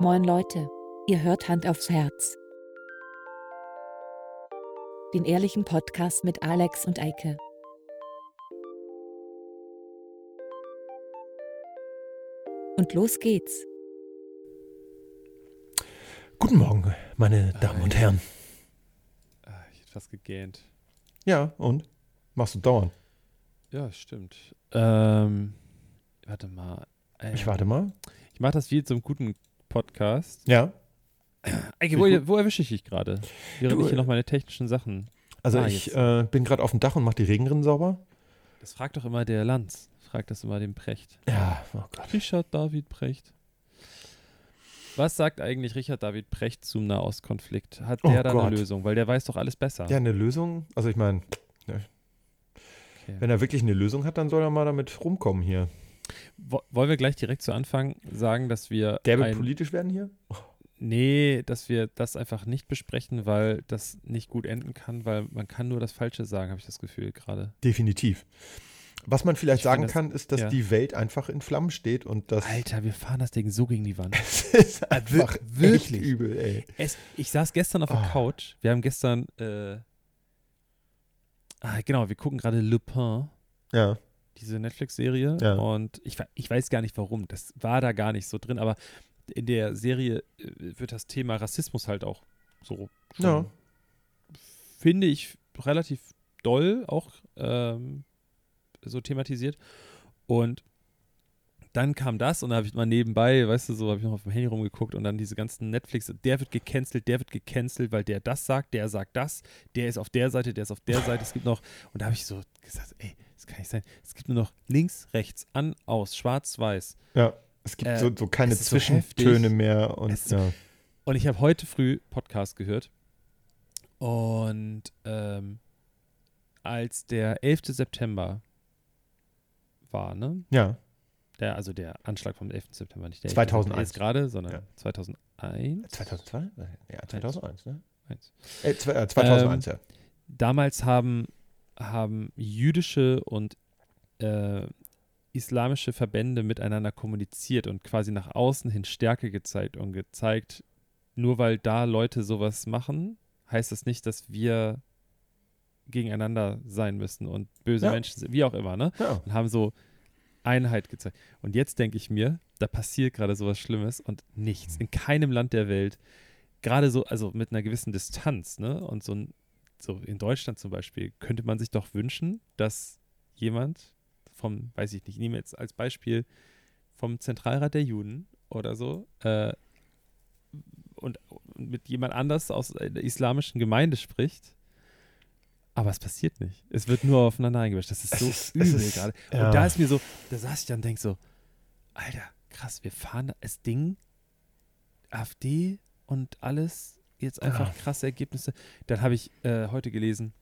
Moin Leute, ihr hört Hand aufs Herz. Den ehrlichen Podcast mit Alex und Eike. Und los geht's. Guten Morgen, meine Damen und Herren. Ah, Ich hätte fast gegähnt. Ja, und? Machst du dauernd? Ja, stimmt. Ähm, warte mal. Ähm, Ich warte mal. Ich mache das wie einem guten Podcast. Ja. Eike, wo, wo erwische ich dich gerade? Während ich hier äh, noch meine technischen Sachen. Also Ah, ich äh, bin gerade auf dem Dach und mache die Regenrinnen sauber. Das fragt doch immer der Lanz. Fragt das immer dem Precht. Ja, oh Gott. Richard David Precht. Was sagt eigentlich Richard David Precht zum Nahostkonflikt? Hat Oh der da Gott. eine Lösung? Weil der weiß doch alles besser. Ja, eine Lösung. Also ich meine, Okay. wenn er wirklich eine Lösung hat, dann soll er mal damit rumkommen hier. Wo- Wollen wir gleich direkt zu Anfang sagen, dass wir Der wird politisch werden hier? Nee, dass wir das einfach nicht besprechen, weil das nicht gut enden kann, weil man kann nur das Falsche sagen, habe ich das Gefühl gerade. Definitiv. Was man vielleicht Ich sagen das- kann, ist, dass ja. die Welt einfach in Flammen steht und das Alter, wir fahren das Ding so gegen die Wand. es ist einfach echt wirklich. übel, ey. Es, ich saß gestern auf der Ah. Couch. Wir haben gestern, äh, ah, genau, wir gucken gerade Le Pen, Ja, diese Netflix-Serie. Ja. Und ich, ich weiß gar nicht warum. Das war da gar nicht so drin, aber in der Serie äh, wird das Thema Rassismus halt auch so Ja. finde ich, relativ doll auch ähm, so thematisiert. Und dann kam das und da habe ich mal nebenbei, weißt du, so habe ich noch auf dem Handy rumgeguckt und dann diese ganzen Netflix, der wird gecancelt, der wird gecancelt, weil der das sagt, der sagt das, der ist auf der Seite, der ist auf der Seite, es gibt noch, und da habe ich so gesagt, ey, das kann nicht sein, es gibt nur noch links, rechts, an, aus, schwarz, weiß. ja. Es gibt Äh, so, so keine so Zwischentöne heftig. mehr und Es ja. Und ich habe heute früh Podcast gehört. Und ähm, als der 11. September war, ne? ja. Der, also der Anschlag vom 11. September, nicht der 2001. 11. jetzt gerade, sondern Ja. 2001. 2002? Ja, 2001, ne? Eins. Äh, zwei- äh, 2001, ja. Damals haben, haben jüdische und äh, islamische Verbände miteinander kommuniziert und quasi nach außen hin Stärke gezeigt und gezeigt, nur weil da Leute sowas machen, heißt das nicht, dass wir gegeneinander sein müssen und böse Ja. Menschen sind, wie auch immer, ne? ja. Und haben so Einheit gezeigt. Und jetzt denke ich mir, da passiert gerade sowas Schlimmes und nichts. In keinem Land der Welt, gerade so, also mit einer gewissen Distanz, ne? Und so, ein, so in Deutschland zum Beispiel, könnte man sich doch wünschen, dass jemand vom, weiß ich nicht, ich nehme jetzt als Beispiel vom Zentralrat der Juden oder so, äh, und, und mit jemand anders aus der islamischen Gemeinde spricht. Aber es passiert nicht. Es wird nur aufeinander eingemischt. Das ist so ist- übel ist- gerade. ja. Und da ist mir so, da saß ich dann und denk so, Alter, krass, wir fahren da- das Ding, AfD und alles, jetzt einfach Ja. krasse Ergebnisse. Dann habe ich äh, heute gelesen,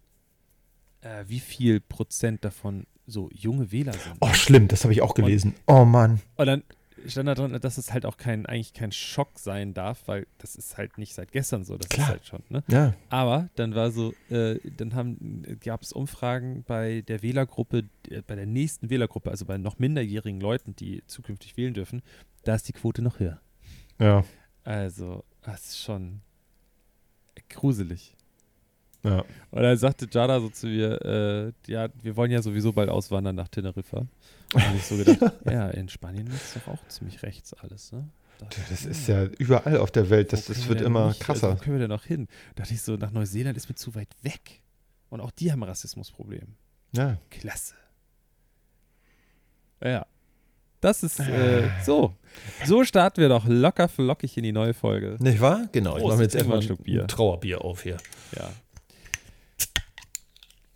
äh, wie viel Prozent davon so junge Wähler sind. Oh, schlimm, das habe ich auch gelesen. oh Mann. Und dann stand da drin, dass es halt auch kein, eigentlich kein Schock sein darf, weil das ist halt nicht seit gestern so, das Klar. ist halt schon, ne? Ja. Aber dann war so, äh, dann gab es Umfragen bei der Wählergruppe, äh, bei der nächsten Wählergruppe, also bei noch minderjährigen Leuten, die zukünftig wählen dürfen, da ist die Quote noch höher. Ja. Also, das ist schon gruselig. Ja. Und dann sagte Jada so zu mir, äh, ja, wir wollen ja sowieso bald auswandern nach Teneriffa. Und ich so gedacht, ja, in Spanien ist doch auch ziemlich rechts alles, ne? Dachte Das ist ja überall auf der Welt. Das, das wird wir immer nicht- Also, krasser. wo können wir denn noch hin? Da dachte ich so, nach Neuseeland ist mir zu weit weg. Und auch die haben ein Rassismusproblem. Ja. Klasse. Ja. Das ist äh, so. So starten wir doch locker flockig in die neue Folge. Nicht wahr? Genau. Ich mache mir jetzt erstmal einen Schluck Bier. ein Trauerbier auf hier. Ja.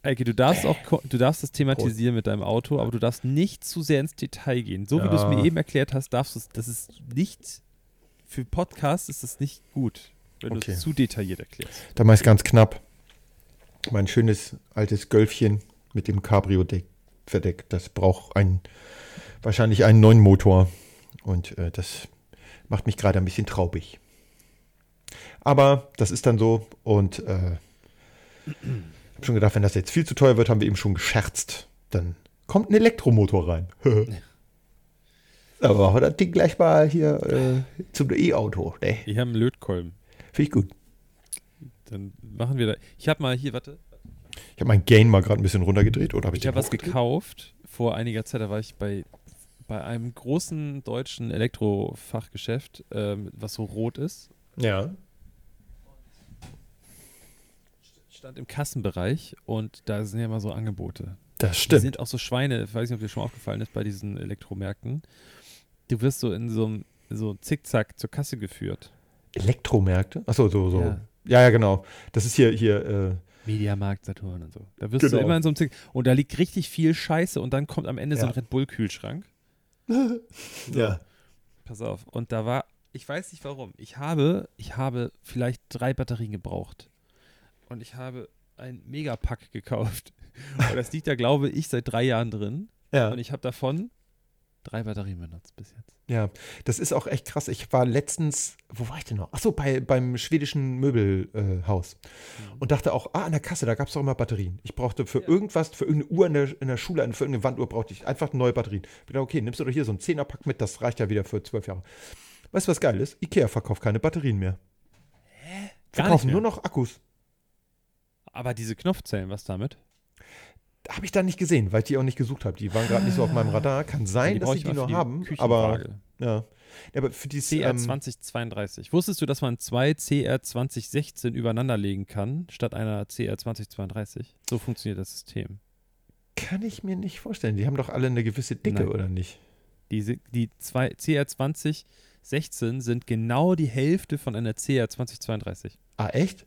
Eike, du darfst auch, du darfst das thematisieren mit deinem Auto, aber du darfst nicht zu sehr ins Detail gehen. So wie du es Ja. mir eben erklärt hast, darfst du es, das ist nicht, für Podcasts ist es nicht gut, wenn Okay. du es zu detailliert erklärst. Da mache ich es ganz knapp. Mein schönes altes Gölfchen mit dem Cabrio-Deck verdeckt. Das braucht ein, wahrscheinlich einen neuen Motor. Und äh, das macht mich gerade ein bisschen traubig. Aber das ist dann so. Und äh, ich habe schon gedacht, wenn das jetzt viel zu teuer wird, haben wir eben schon gescherzt. Dann kommt ein Elektromotor rein. Aber machen wir das Ding gleich mal hier äh, zum E-Auto. Ne? Ich habe einen Lötkolben. Finde ich gut. Dann machen wir da. Ich habe mal hier, warte. Ich habe mein Gain mal gerade ein bisschen runtergedreht. Oder habe ich Ich habe was gekauft vor einiger Zeit. Da war ich bei, bei einem großen deutschen Elektrofachgeschäft, ähm, was so rot ist. Ja. Stand im Kassenbereich und da sind ja immer so Angebote. Das Die stimmt. sind auch so Schweine, ich weiß nicht, ob dir schon mal aufgefallen ist, bei diesen Elektromärkten. Du wirst so in so einem so Zickzack zur Kasse geführt. Elektromärkte? Achso, so, so. Ja. Ja. ja, genau. Das ist hier, hier, äh, Mediamarkt, Saturn und so. Da wirst du Genau. immer in so einem Zick. Und da liegt richtig viel Scheiße und dann kommt am Ende so ein Ja. Red Bull-Kühlschrank. ja. Pass auf. Und da war, ich weiß nicht warum, ich habe, ich habe vielleicht drei Batterien gebraucht. Und ich habe ein Megapack gekauft. Und das liegt da, glaube ich, seit drei Jahren drin. Ja. Und ich habe davon drei Batterien benutzt bis jetzt. Ja, das ist auch echt krass. Ich war letztens, wo war ich denn noch? Achso, bei, beim schwedischen Möbelhaus. Äh, Haus. Und dachte auch, ah, an der Kasse, da gab es doch immer Batterien. Ich brauchte für Ja. irgendwas, für irgendeine Uhr in der, in der Schule, für irgendeine Wanduhr brauchte ich einfach neue Batterien. Ich dachte, okay, nimmst du doch hier so einen Zehnerpack mit, das reicht ja wieder für zwölf Jahre. Weißt du, was geil ist? Ikea verkauft keine Batterien mehr. Gar Verkaufen nur noch Akkus. Aber diese Knopfzellen, was damit? Habe ich da nicht gesehen, weil ich die auch nicht gesucht habe. Die waren gerade nicht so auf meinem Radar. Kann sein, dass brauche sie ich die noch haben, aber ja. ja. Aber für dieses CR ähm, 2032. Wusstest du, dass man zwei CR 2016 übereinander legen kann, statt einer CR 2032? So funktioniert das System. kann ich mir nicht vorstellen. Die haben doch alle eine gewisse Dicke, Nein. oder nicht? Die, die zwei CR 2016 sind genau die Hälfte von einer CR 2032. Ah, echt?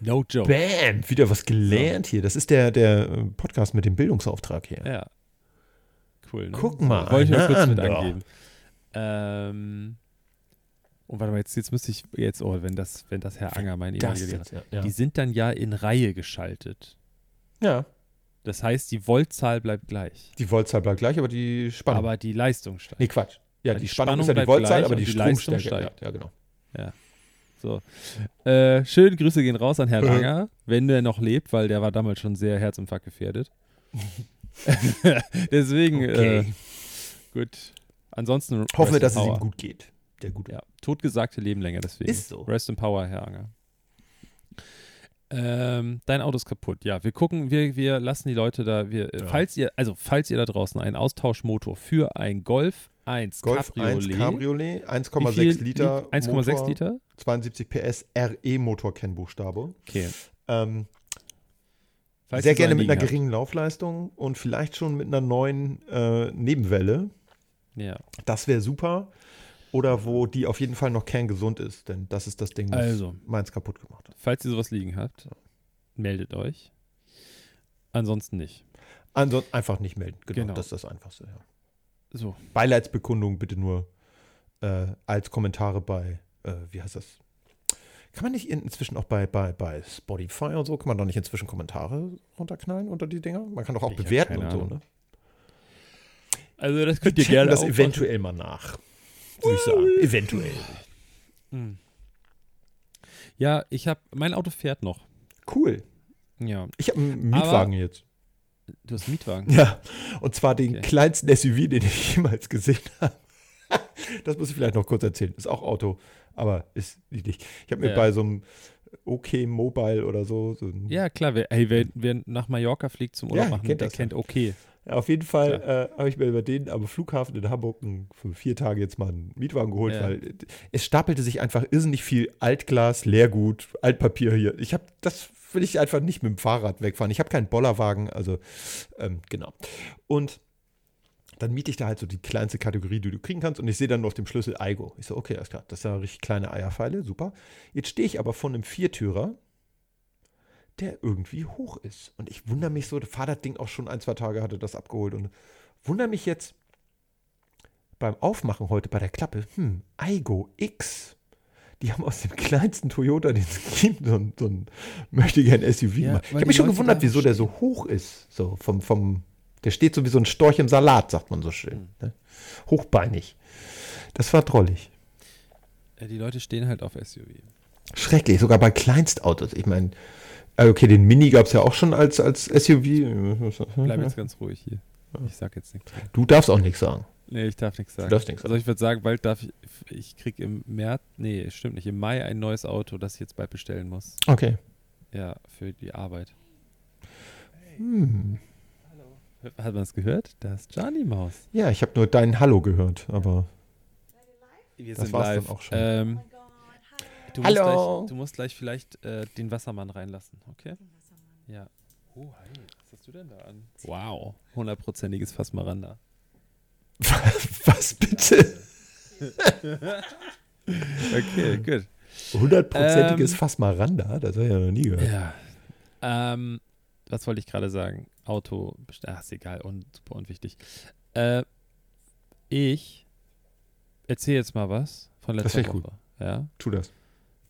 No joke. Bam, wieder was gelernt hier. Das ist der, der äh, Podcast mit dem Bildungsauftrag hier. Ja. Cool, ne? Guck mal Wollte ich mal kurz mit angeben. Ähm, und warte mal, jetzt, jetzt müsste ich, jetzt, oh, wenn das, wenn das Herr Anger, mein ehemaliger Lehrer, ja. Ja. die sind dann ja in Reihe geschaltet. ja, Das heißt, die Voltzahl bleibt gleich. die Voltzahl bleibt gleich, aber die Spannung. Aber die Leistung steigt. nee, Quatsch. Ja, Ja, die, die Spannung, Spannung ist ja die Voltzahl, gleich aber die, die Leistung Stromstärke. steigt. Ja, ja, genau. So. Äh, schöne Grüße gehen raus an Herrn Anger, wenn der noch lebt, weil der war damals schon sehr Herzinfarkt gefährdet. Deswegen, Okay. äh, gut. Ansonsten Hoffen wir, dass es ihm gut geht. Der Gute. Ja, totgesagte leben länger, deswegen. Ist so. Rest in Power, Herr Anger. Ähm, dein Auto ist kaputt. Ja, wir gucken, wir, wir lassen die Leute da, wir, äh, Ja. falls ihr, also falls ihr da draußen einen Austauschmotor für ein Golf 1 Golf Cabriolet, 1 Cabriolet, wie 1,6 viel Liter. liegt? 1,6 Motor, Liter? 72 PS RE-Motor Kennbuchstabe. Okay. Ähm, sehr gerne mit einer geringen Laufleistung und vielleicht schon mit einer neuen äh, Nebenwelle. Ja. Das wäre super. Oder wo die auf jeden Fall noch kerngesund ist, denn das ist das Ding, was Also. meins kaputt gemacht hat. Falls ihr sowas liegen habt, meldet euch. Ansonsten nicht. Ansonsten einfach nicht melden. Genau, Genau. das ist das Einfachste. Ja. So. Beileidsbekundung bitte nur äh, als Kommentare bei, äh, wie heißt das? Kann man nicht in- inzwischen auch bei, bei, bei Spotify und so, kann man da nicht inzwischen Kommentare runterknallen unter die Dinger? Man kann doch auch Ich bewerten und so, ne? Also das könnt ihr gerne das auch eventuell mal nach. Würde ich sagen. Eventuell. Hm. Ja, ich habe, mein Auto fährt noch. Cool. Ja, Ich habe einen Mietwagen jetzt. du hast einen Mietwagen. Ja, und zwar den Okay. kleinsten SUV, den ich jemals gesehen habe. Das muss ich vielleicht noch kurz erzählen. Ist auch Auto, aber ist nicht. Ich habe mir Ja. bei so einem OK Mobile oder so, so Ja, klar, wer, ey, wer, wer nach Mallorca fliegt zum Urlaub Ja, machen, kennt der das kennt okay. Ja, auf jeden Fall äh, habe ich mir über den am Flughafen in Hamburg für vier Tage jetzt mal einen Mietwagen geholt, Ja. weil es stapelte sich einfach irrsinnig viel Altglas, Leergut, Altpapier hier. Ich habe, das will ich einfach nicht mit dem Fahrrad wegfahren. Ich habe keinen Bollerwagen, also ähm, genau. Und dann miete ich da halt so die kleinste Kategorie, die du kriegen kannst und ich sehe dann nur auf dem Schlüssel Aigo. Ich so, okay, alles klar, das sind ja richtig kleine Eierpfeile, super. Jetzt stehe ich aber vor einem Viertürer, der irgendwie hoch ist. Und ich wundere mich so, das Ding auch schon ein, zwei Tage, hatte das abgeholt und wundere mich jetzt beim Aufmachen heute bei der Klappe, hm, Aigo X. Die haben aus dem kleinsten Toyota, den es gibt, so ein, so ein möchte gern SUV Ja, gemacht. Ich habe mich schon gewundert, wieso der so hoch ist. So vom, vom, der steht so wie so ein Storch im Salat, sagt man so schön. Ne? Hochbeinig. Das war drollig. Die Leute stehen halt auf SUV. Schrecklich, sogar bei Kleinstautos. Ich meine, äh, okay, den Mini gab es ja auch schon als, als SUV. Bleib jetzt ganz ruhig hier. Ich sag jetzt nichts. Du darfst auch nichts sagen. Nee, ich darf nichts sagen. Du darfst nichts Also sagen. ich würde sagen, bald darf ich, ich krieg im März, nee, stimmt nicht, im Mai ein neues Auto, das ich jetzt bald bestellen muss. Okay. Ja, für die Arbeit. Hm. Hat man es gehört? Da ist Johnny Maus. Ja, ich habe nur dein Hallo gehört, aber Wir Das war's dann auch schon. Ähm, du, Hallo. Musst gleich, du musst gleich vielleicht äh, den Wassermann reinlassen, okay? Ja. Oh, hi. Was hast du denn da an? Wow. Hundertprozentiges Fassmaranda. was bitte? Okay, gut. Hundertprozentiges Ähm, Fassmaranda? Das habe ich ja noch nie gehört. Ja. Ähm, was wollte ich gerade sagen? Auto, best- ach, ist egal und super unwichtig. Äh, ich erzähle jetzt mal was von Das letzter ich Woche. Ja, Tu das.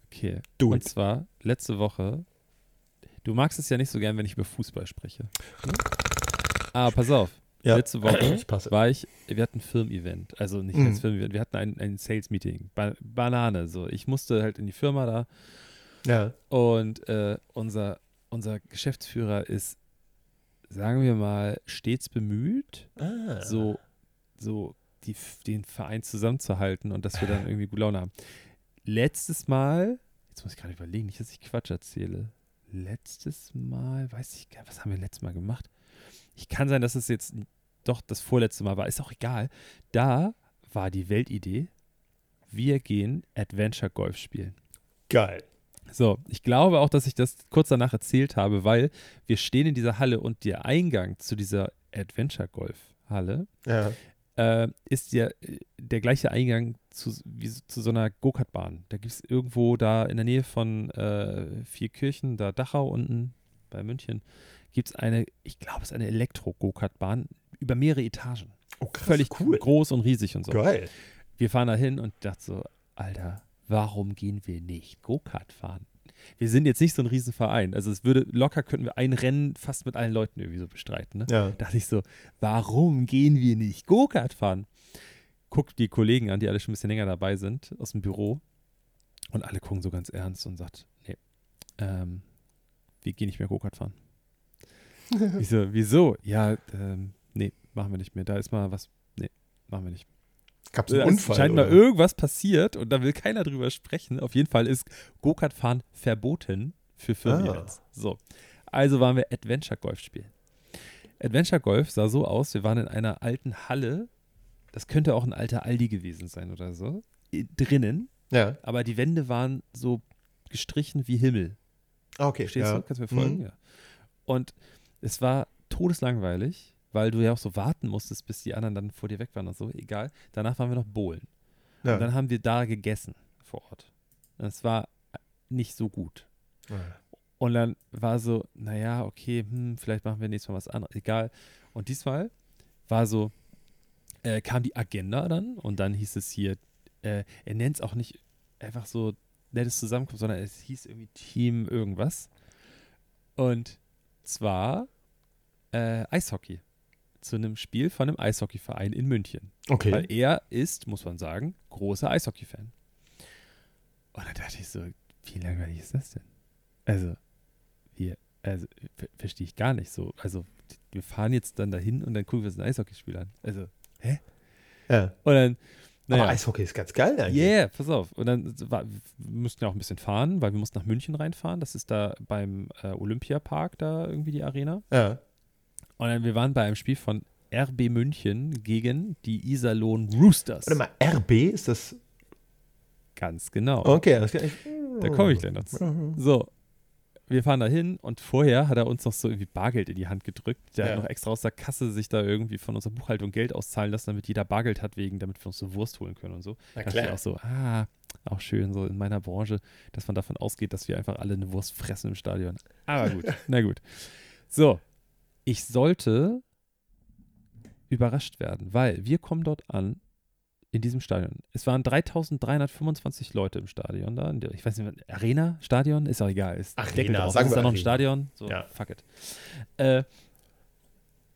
okay. Do und it. zwar letzte Woche. Du magst es ja nicht so gern, wenn ich über Fußball spreche. Hm? Aber pass auf. Ja. Letzte Woche Ich war ich, wir hatten ein Firmen-Event, also nicht Mhm. als Firmen-Event, wir hatten ein, ein Sales-Meeting, ba Banane, so. Ich musste halt in die Firma da Ja. und äh, unser, unser Geschäftsführer ist, sagen wir mal, stets bemüht, Ah. so, so die, den Verein zusammenzuhalten und dass wir dann irgendwie gute Laune haben. Letztes Mal, jetzt muss ich gerade überlegen, nicht, dass ich Quatsch erzähle. Letztes Mal, weiß ich gar nicht, was haben wir letztes Mal gemacht? Ich kann sein, dass es jetzt doch das vorletzte Mal war, ist auch egal. Da war die Weltidee, wir gehen Adventure Golf spielen. Geil. So, ich glaube auch, dass ich das kurz danach erzählt habe, weil wir stehen in dieser Halle und der Eingang zu dieser Adventure Golf Halle Ja. äh, ist ja äh, der gleiche Eingang zu, wie so- zu so einer Go-Kart-Bahn. Da gibt es irgendwo da in der Nähe von äh, Vierkirchen, da Dachau unten bei München, gibt es eine, ich glaube, es ist eine Elektro-Go-Kart-Bahn über mehrere Etagen. Oh, krass. Völlig cool. groß und riesig und so. Geil. Wir fahren da hin und dachte so, Alter, warum gehen wir nicht Go-Kart fahren? Wir sind jetzt nicht so ein Riesenverein. Also es würde, locker könnten wir ein Rennen fast mit allen Leuten irgendwie so bestreiten. Ne? Ja. dachte ich so, warum gehen wir nicht Go-Kart fahren? Guck die Kollegen an, die alle schon ein bisschen länger dabei sind, aus dem Büro. Und alle gucken so ganz ernst und sagt, nee, ähm, wir gehen nicht mehr Go-Kart fahren. ich so, wieso? Ja, ähm, nee, machen wir nicht mehr. Da ist mal was, nee, machen wir nicht. Gab es einen ist Unfall? scheint mal oder? irgendwas passiert und da will keiner drüber sprechen. Auf jeden Fall ist Go-Kart-Fahren verboten für Firmen-Events. Ah. So, also waren wir Adventure Golf spielen. Adventure Golf sah so aus, wir waren in einer alten Halle, das könnte auch ein alter Aldi gewesen sein oder so, drinnen, Ja. aber die Wände waren so gestrichen wie Himmel. Ah, Okay. Verstehst ja. du? Kannst du mir folgen? Mhm. Ja. Und es war todeslangweilig, weil du ja auch so warten musstest, bis die anderen dann vor dir weg waren und so. Egal. Danach waren wir noch bowlen. Ja. Und dann haben wir da gegessen vor Ort. Das war nicht so gut. Und dann war so, naja, okay, hm, vielleicht machen wir nächstes Mal was anderes. Egal. Und diesmal war so, äh, kam die Agenda dann und dann hieß es hier, äh, er nennt es auch nicht einfach so nettes Zusammenkommen, sondern es hieß irgendwie Team irgendwas. Und zwar äh, Eishockey. Zu einem Spiel von einem Eishockeyverein in München. Okay. Weil er ist, muss man sagen, großer Eishockey-Fan. Und dann dachte ich so, wie langweilig ist das denn? Also, wir, also, ver- verstehe ich gar nicht so. Also, wir fahren jetzt dann dahin und dann gucken wir uns ein Eishockeyspiel an. Also, ja. und dann, naja. Aber Eishockey ist ganz geil eigentlich. Yeah, pass auf. Und dann war, wir mussten ja auch ein bisschen fahren, weil wir mussten nach München reinfahren. Das ist da beim äh, Olympiapark, da irgendwie die Arena. Ja. Und dann, wir waren bei einem Spiel von RB München gegen die Iserlohn Roosters. Warte mal, RB ist das. Ganz genau. Okay, das kann ich. Da komme ich gleich noch zu. So, wir fahren da hin und vorher hat er uns noch so irgendwie Bargeld in die Hand gedrückt. Der Ja. hat noch extra aus der Kasse sich da irgendwie von unserer Buchhaltung Geld auszahlen lassen, damit jeder Bargeld hat, wegen, damit wir uns so Wurst holen können und so. Na dachte ich auch so, ah, auch schön so in meiner Branche, dass man davon ausgeht, dass wir einfach alle eine Wurst fressen im Stadion. Aber gut, na gut. So, ich sollte überrascht werden, weil wir kommen dort an in diesem Stadion. Es waren 3325 Leute im Stadion da. in der- Ich weiß nicht, Arena, Stadion, ist auch egal. Ist Arena, sagen ist wir da noch ein. Stadion? So, Ja. fuck it. Äh,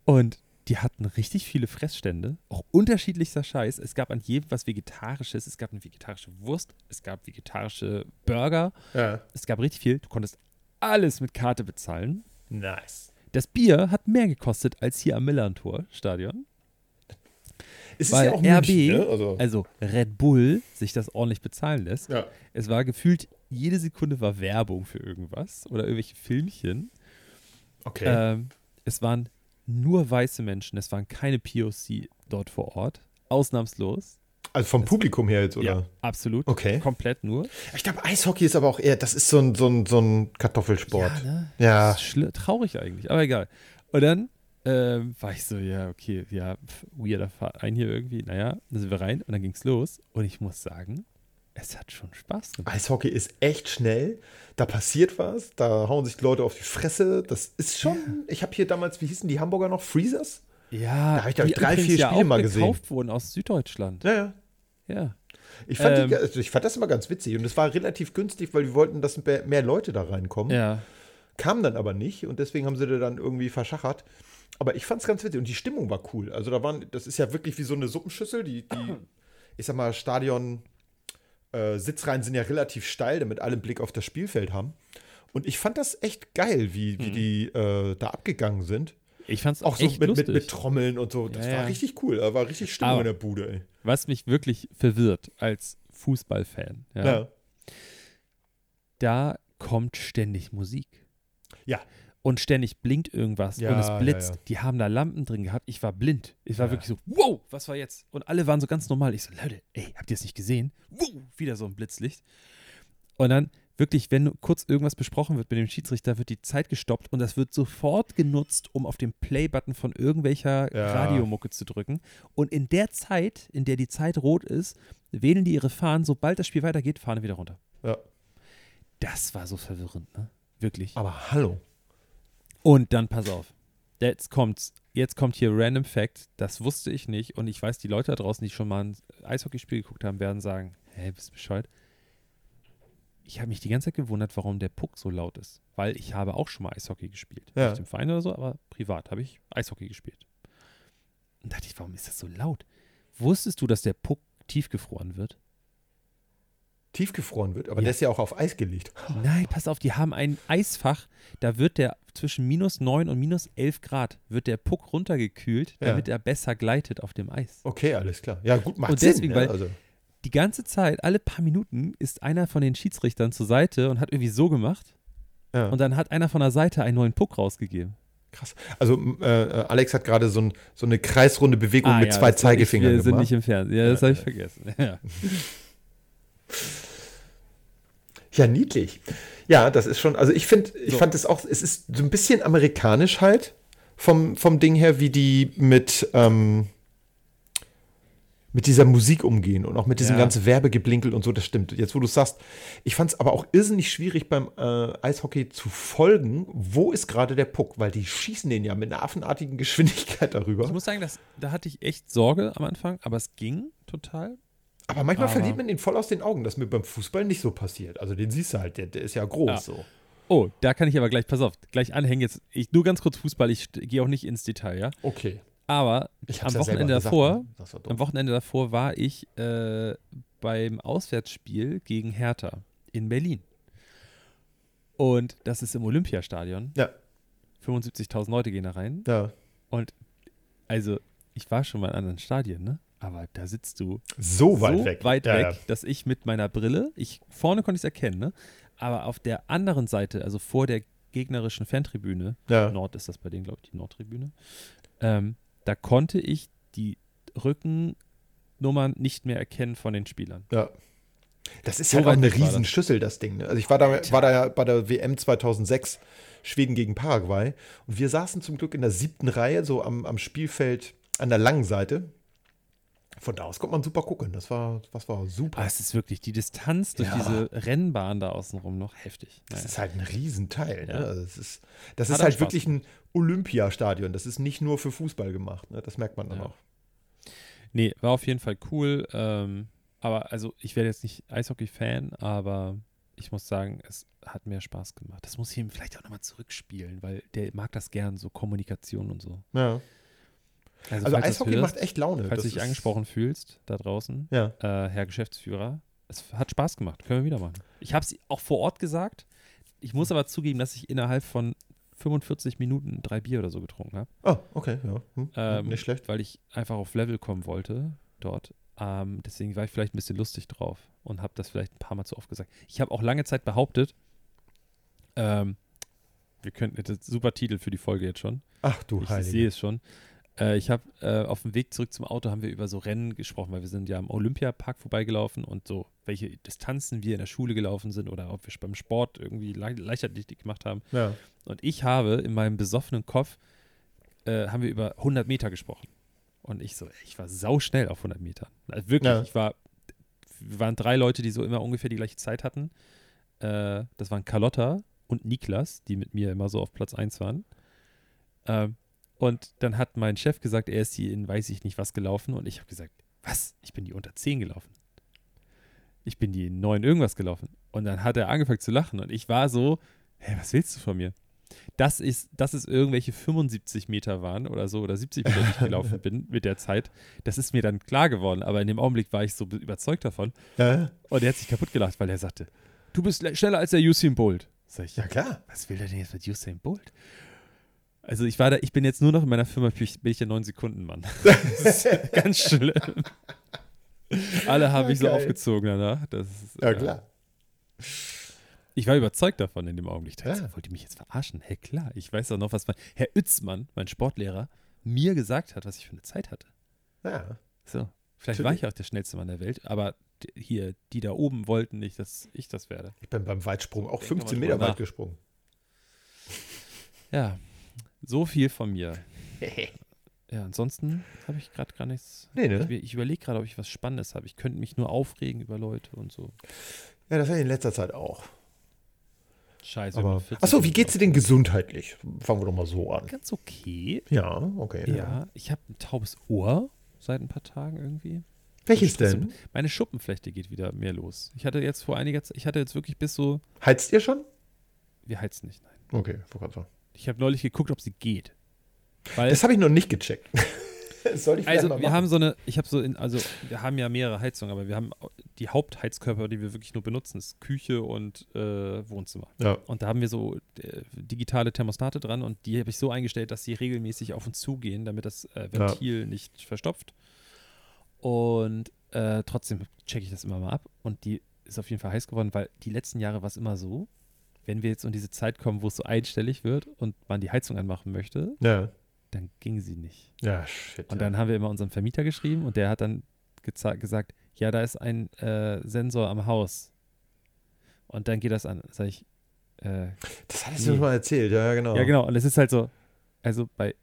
und die hatten richtig viele Fressstände, auch unterschiedlichster Scheiß. Es gab an jedem was Vegetarisches. Es gab eine vegetarische Wurst, es gab vegetarische Burger, Ja. es gab richtig viel. Du konntest alles mit Karte bezahlen. Nice. Das Bier hat mehr gekostet als hier am Millantor-Stadion. Es ist Weil ja auch RB, München, ne? Also, also Red Bull, sich das ordentlich bezahlen lässt. ja. Es war gefühlt, jede Sekunde war Werbung für irgendwas oder irgendwelche Filmchen. Okay. Ähm, es waren nur weiße Menschen, es waren keine POC dort vor Ort. Ausnahmslos. Also vom Publikum her jetzt, oder? Ja, absolut. Okay. Komplett nur. Ich glaube, Eishockey ist aber auch eher, das ist so ein, so ein, so ein Kartoffelsport. Ja, ne? Ja. Das ist schli- traurig eigentlich, aber egal. Und dann ähm, war ich so, ja, okay, ja, pf, weirder Verein hier irgendwie. Naja, dann sind wir rein und dann ging's los. Und ich muss sagen, es hat schon Spaß gemacht. Eishockey ist echt schnell. Da passiert was. Da hauen sich die Leute auf die Fresse. Das ist schon. Ich habe hier damals, wie hießen die Hamburger noch? Freezers? Ja, Da hab ich, ich, die drei, vier ja Spiele auch mal gesehen. gekauft wurden aus Süddeutschland. Ja, ja. Ja. Ich fand, Ähm. die, also ich fand das immer ganz witzig. Und es war relativ günstig, weil wir wollten, dass mehr Leute da reinkommen. Ja. Kam dann aber nicht. Und deswegen haben sie da dann irgendwie verschachert. Aber ich fand es ganz witzig. Und die Stimmung war cool. Also da waren, das ist ja wirklich wie so eine Suppenschüssel. Die, die ich sag mal, Stadion. Äh, Sitzreihen sind ja relativ steil, damit alle einen Blick auf das Spielfeld haben. Und ich fand das echt geil, wie, wie die äh, da abgegangen sind. Ich fand's Auch so echt mit, mit, lustig. mit Trommeln und so. Das Ja, war ja. richtig cool. Da war richtig Stimmung Aber- in der Bude, ey. Was mich wirklich verwirrt als Fußballfan, ja, Ja. da kommt ständig Musik. Ja. Und ständig blinkt irgendwas Ja, und es blitzt. Die haben da Lampen drin gehabt. Ich war blind. Ich war wirklich so, wow, was war jetzt? Und alle waren so ganz normal. Ich so, Leute, ey, habt ihr es nicht gesehen? Wow, wieder so ein Blitzlicht. Und dann wirklich, wenn kurz irgendwas besprochen wird mit dem Schiedsrichter, wird die Zeit gestoppt und das wird sofort genutzt, um auf den Play-Button von irgendwelcher Ja. Radiomucke zu drücken. Und in der Zeit, in der die Zeit rot ist, wählen die ihre Fahnen. Sobald das Spiel weitergeht, Fahne wieder runter. Ja. Das war so verwirrend, ne? Wirklich. Aber hallo. Und dann pass auf. Jetzt kommt's. Jetzt kommt hier Random Fact. Das wusste ich nicht. Und ich weiß, die Leute da draußen, die schon mal ein Eishockeyspiel geguckt haben, werden sagen: Hä, bist du bescheuert? Ich habe mich die ganze Zeit gewundert, warum der Puck so laut ist. Weil ich habe auch schon mal Eishockey gespielt. Ja. Nicht im Verein oder so, aber privat habe ich Eishockey gespielt. Und dachte ich, warum ist das so laut? Wusstest du, dass der Puck tiefgefroren wird? Tiefgefroren wird. Aber Ja. der ist ja auch auf Eis gelegt. Nein, pass auf, die haben ein Eisfach, da wird der zwischen minus 9 und minus 11 Grad, wird der Puck runtergekühlt, Ja. damit er besser gleitet auf dem Eis. Okay, alles klar. Ja, gut, macht Und Sinn. deswegen, ne? weil- also, Die ganze Zeit, alle paar Minuten, ist einer von den Schiedsrichtern zur Seite und hat irgendwie so gemacht ja. und dann hat einer von der Seite einen neuen Puck rausgegeben. Krass. Also m- äh, Alex hat gerade so, ein, so eine kreisrunde Bewegung mit Ah, ja, zwei Zeigefingern Ich, wir sind gemacht. nicht im Fernsehen. Ja, das Ja, habe ich vergessen. Ja. Ja, niedlich. Ja, das ist schon, also ich finde, ich So. fand es auch, es ist so ein bisschen amerikanisch halt vom, vom Ding her, wie die mit, ähm, mit dieser Musik umgehen und auch mit diesem Ja. ganzen Werbegeblinkel und so, das stimmt. Jetzt, wo du sagst, ich fand es aber auch irrsinnig schwierig beim äh, Eishockey zu folgen, wo ist gerade der Puck, weil die schießen den ja mit einer affenartigen Geschwindigkeit darüber. Ich muss sagen, das, da hatte ich echt Sorge am Anfang, aber es ging total. Aber manchmal Aber- verliert man den voll aus den Augen, das mir beim Fußball nicht so passiert. Also den siehst du halt, der, der ist ja groß Ja. so. Oh, da kann ich aber gleich, pass auf, gleich anhängen jetzt. Ich, nur ganz kurz Fußball, ich gehe auch nicht ins Detail, ja. Okay. Aber am ja Wochenende gesagt, davor, ne? Am Wochenende davor war ich äh, beim Auswärtsspiel gegen Hertha in Berlin. Und das ist im Olympiastadion. Ja. 75.000 Leute gehen da rein. Ja. Und also, ich war schon mal in anderen Stadien, ne? Aber da sitzt du So weit so weg. weit ja, weg, dass ich mit meiner Brille, ich vorne konnte ich es erkennen, ne? Aber auf der anderen Seite, also vor der gegnerischen Fantribüne, Ja. ja. Nord ist das bei denen, glaube ich, die Nordtribüne. Ähm, da konnte ich die Rückennummern nicht mehr erkennen von den Spielern. ja. Das ist So halt auch eine war das. Riesenschüssel, das Ding. Ne? Also ich war da, war da ja bei der WM 2006, Schweden gegen Paraguay. Und wir saßen zum Glück in der siebten Reihe, so am, am Spielfeld an der langen Seite. Von da aus konnte man super gucken. Das war, das war super. Aber es ist wirklich die Distanz durch Ja. diese Rennbahn da außenrum noch heftig. Das Naja. ist halt ein Riesenteil. Ne? Ja. Also das ist, das Hat ist halt Spaß wirklich ein Olympiastadion. Das ist nicht nur für Fußball gemacht. Ne? Das merkt man dann Ja. auch. Nee, war auf jeden Fall cool. Ähm, aber also ich werde jetzt nicht Eishockey-Fan, aber ich muss sagen, es hat mehr Spaß gemacht. Das muss ich ihm vielleicht auch nochmal zurückspielen, weil der mag das gern, so Kommunikation und so. Ja. Also du's Eishockey hörst, macht echt Laune. Falls du dich angesprochen fühlst, da draußen, Ja. äh, Herr Geschäftsführer, es hat Spaß gemacht. Können wir wieder machen. Ich habe es auch vor Ort gesagt. Ich muss aber zugeben, dass ich innerhalb von 45 Minuten drei Bier oder so getrunken habe. Ah, okay, ja. Hm, Ähm, nicht schlecht. Weil ich einfach auf Level kommen wollte dort. Ähm, deswegen war ich vielleicht ein bisschen lustig drauf und habe das vielleicht ein paar Mal zu oft gesagt. Ich habe auch lange Zeit behauptet, ähm, wir könnten, das ist ein super Titel für die Folge jetzt schon. Ach du ich Heilige. sehe es schon. Äh, ich habe äh, auf dem Weg zurück zum Auto haben wir über so Rennen gesprochen, weil wir sind ja am Olympiapark vorbeigelaufen und so, welche Distanzen wir in der Schule gelaufen sind oder ob wir beim Sport irgendwie Le Leichtathletik gemacht haben. Ja. Und ich habe in meinem besoffenen Kopf, äh, haben wir über 100 Meter gesprochen. Und ich so, ich war sauschnell auf 100 Metern. Also wirklich, Ja. ich war, wir waren drei Leute, die so immer ungefähr die gleiche Zeit hatten. Äh, das waren Carlotta und Niklas, die mit mir immer so auf Platz 1 waren. Ähm, und dann hat mein Chef gesagt, er ist die in weiß ich nicht was gelaufen. Und ich habe gesagt, was? Ich bin die unter 10 gelaufen. Ich bin die in 9 irgendwas gelaufen. Und dann hat er angefangen zu lachen. Und ich war so, hä, was willst du von mir? Das ist, dass es irgendwelche 75 Meter waren oder so oder 70 Meter, die ich gelaufen bin mit der Zeit. Das ist mir dann klar geworden, aber in dem Augenblick war ich so be- überzeugt davon. Ja, Und er hat sich kaputt gelacht, weil er sagte, du bist le- schneller als der Usain Bolt. Sag ich, ja klar. was will der denn jetzt mit Usain Bolt? Also ich war da, ich bin jetzt nur noch in meiner Firma, bin ich bin ich der 9-Sekunden-Mann. Das ist ganz schlimm. Alle haben mich so Geil. aufgezogen danach. Das ist, Ja äh, klar. Ich war überzeugt davon in dem Augenblick. Ich dachte, Ja. Wollt ihr mich jetzt verarschen? Hey, klar. Ich weiß auch noch, was mein Herr Utzmann, mein Sportlehrer, mir gesagt hat, was ich für eine Zeit hatte. Ja. So. Vielleicht war Natürlich. ich auch der schnellste Mann der Welt, aber hier, die da oben wollten nicht, dass ich das werde. Ich bin beim Weitsprung auch Denk 15 mal Meter weit nach. gesprungen. Ja, so viel von mir. Ja, ansonsten habe ich gerade gar nichts. Nee, ne? Ich, ich überlege gerade, ob ich was Spannendes habe. Ich könnte mich nur aufregen über Leute und so. Ja, das war in letzter Zeit auch. Scheiße. Aber, über 40 achso, wie geht's dir denn gesundheitlich? Fangen wir doch mal so an. Ganz okay. Ja, okay. Ja, ich habe ein taubes Ohr seit ein paar Tagen irgendwie. Welches denn? Meine Schuppenflechte geht wieder mehr los. Ich hatte jetzt vor einiger Zeit, ich hatte jetzt wirklich bis so, Heizt ihr schon? wir heizen nicht, nein. Okay, wollte gerade. Ich habe neulich geguckt, ob sie geht. Weil, Das habe ich noch nicht gecheckt. Also mal wir haben so eine, ich habe so in, also wir haben ja mehrere Heizungen, aber wir haben die Hauptheizkörper, die wir wirklich nur benutzen, ist Küche und äh, Wohnzimmer. Ja. Und da haben wir so äh, digitale Thermostate dran und die habe ich so eingestellt, dass sie regelmäßig auf und zu gehen, damit das äh, Ventil nicht verstopft. Und äh, trotzdem checke ich das immer mal ab und die ist auf jeden Fall heiß geworden, weil die letzten Jahre war es immer so, wenn wir jetzt um diese Zeit kommen, wo es so einstellig wird und man die Heizung anmachen möchte, Ja. dann ging sie nicht. Ja, shit. Und dann haben wir immer unserem Vermieter geschrieben und der hat dann gesagt, ja, da ist ein äh, Sensor am Haus. Und dann geht das an. Sag ich, äh, das hattest du Nee. uns mal erzählt, ja, ja, genau. ja genau. Und es ist halt so, also bei,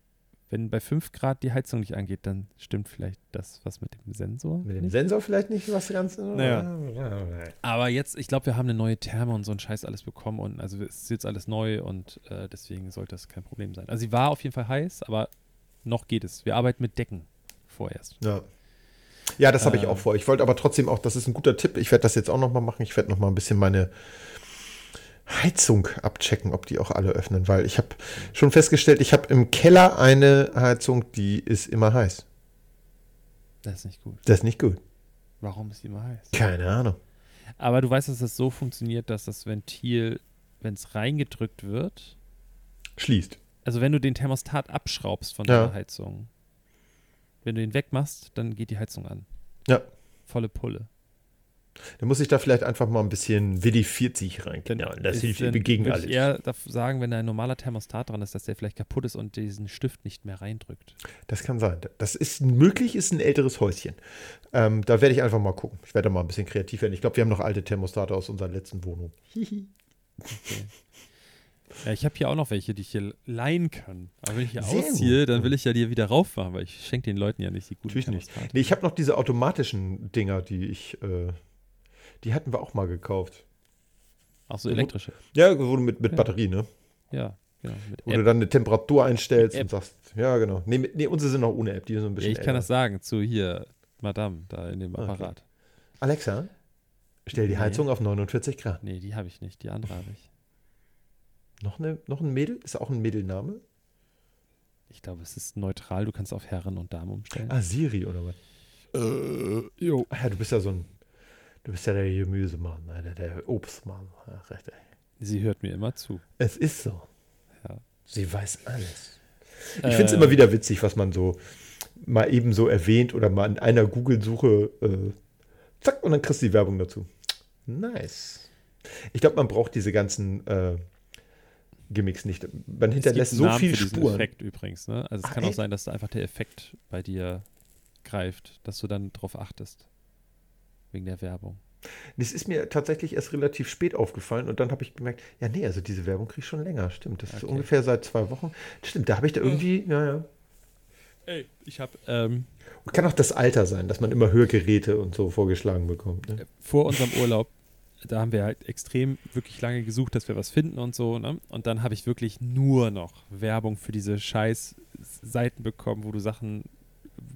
wenn bei 5 Grad die Heizung nicht angeht, dann stimmt vielleicht das, was mit dem Sensor. Mit dem. Sensor vielleicht nicht was ganz. Naja. ja. Aber jetzt, ich glaube, wir haben eine neue Therme und so einen Scheiß alles bekommen und also es ist jetzt alles neu und äh, deswegen sollte das kein Problem sein. Also sie war auf jeden Fall heiß, aber noch geht es. Wir arbeiten mit Decken vorerst. Ja. Ja, das habe ich Ähm. auch vor. Ich wollte aber trotzdem auch, das ist ein guter Tipp. Ich werde das jetzt auch noch mal machen. Ich werde noch mal ein bisschen meine Heizung abchecken, ob die auch alle öffnen, weil ich habe schon festgestellt, ich habe im Keller eine Heizung, die ist immer heiß. Das ist nicht gut. Das ist nicht gut. Warum ist die immer heiß? Keine Ahnung. Aber du weißt, dass das so funktioniert, dass das Ventil, wenn es reingedrückt wird, Schließt. also wenn du den Thermostat abschraubst von Ja. deiner Heizung, wenn du ihn wegmachst, dann geht die Heizung an. Ja. Volle Pulle. Dann muss ich da vielleicht einfach mal ein bisschen WD 40 rein. Dann Ja, das ist- hilft dann gegen alles. ich eher sagen, wenn da ein normaler Thermostat dran ist, dass der vielleicht kaputt ist und diesen Stift nicht mehr reindrückt. Das kann sein. Das ist möglich, ist ein älteres Häuschen. Ähm, da werde ich einfach mal gucken. Ich werde da mal ein bisschen kreativ werden. Ich glaube, wir haben noch alte Thermostate aus unserer letzten Wohnung. Ja, ich habe hier auch noch welche, die ich hier leihen kann. Aber wenn ich hier Sehr ausziehe, gut. dann will ich ja die wieder raufmachen, weil ich schenke den Leuten ja nicht die guten Natürlich nicht. Nee, ich habe noch diese automatischen Dinger, die ich, äh, die hatten wir auch mal gekauft. Auch so elektrische. Ja, wo du mit, mit Ja. Batterie, ne? Ja, genau. Wo App. du dann eine Temperatur einstellst Mit und sagst, ja, genau. Nee, nee, unsere sind noch ohne App, die sind so ein Ja, bisschen ich kann älter. das sagen zu hier, Madame, da in dem Okay. Apparat. Alexa, stell die Nee. Heizung auf 49 Grad. Nee, die habe ich nicht, die andere habe ich. Noch, eine, noch ein Mädel? Ist auch ein Mädelname? Ich glaube, es ist neutral, du kannst auf Herren und Damen umstellen. Ah, Siri oder was? Äh, jo. Ach ja, du bist ja so ein, du bist ja der Gemüsemann, ne? der, der Obstmann. Recht, ey. Sie hört mir immer zu. Es ist so. Ja. Sie weiß alles. Ich finde es immer wieder witzig, was man so mal eben so erwähnt oder mal in einer Google-Suche, äh, zack, und dann kriegst du die Werbung dazu. Nice. Ich glaube, man braucht diese ganzen äh, Gimmicks nicht. Man hinterlässt so viel für diesen Spuren. Effekt übrigens, ne? Also es Ach, kann auch sein, dass da einfach der Effekt bei dir greift, dass du dann drauf achtest. Wegen der Werbung. Das ist mir tatsächlich erst relativ spät aufgefallen und dann habe ich gemerkt, ja, nee, also diese Werbung kriege ich schon länger. Stimmt, das ist Okay. ungefähr seit zwei Wochen. Stimmt, da habe ich da irgendwie, ja, ja. Ey, ich habe ähm, Und kann auch das Alter sein, dass man immer Hörgeräte und so vorgeschlagen bekommt. Ne? vor unserem Urlaub, da haben wir halt extrem wirklich lange gesucht, dass wir was finden und so. Ne? Und dann habe ich wirklich nur noch Werbung für diese scheiß Seiten bekommen, wo du Sachen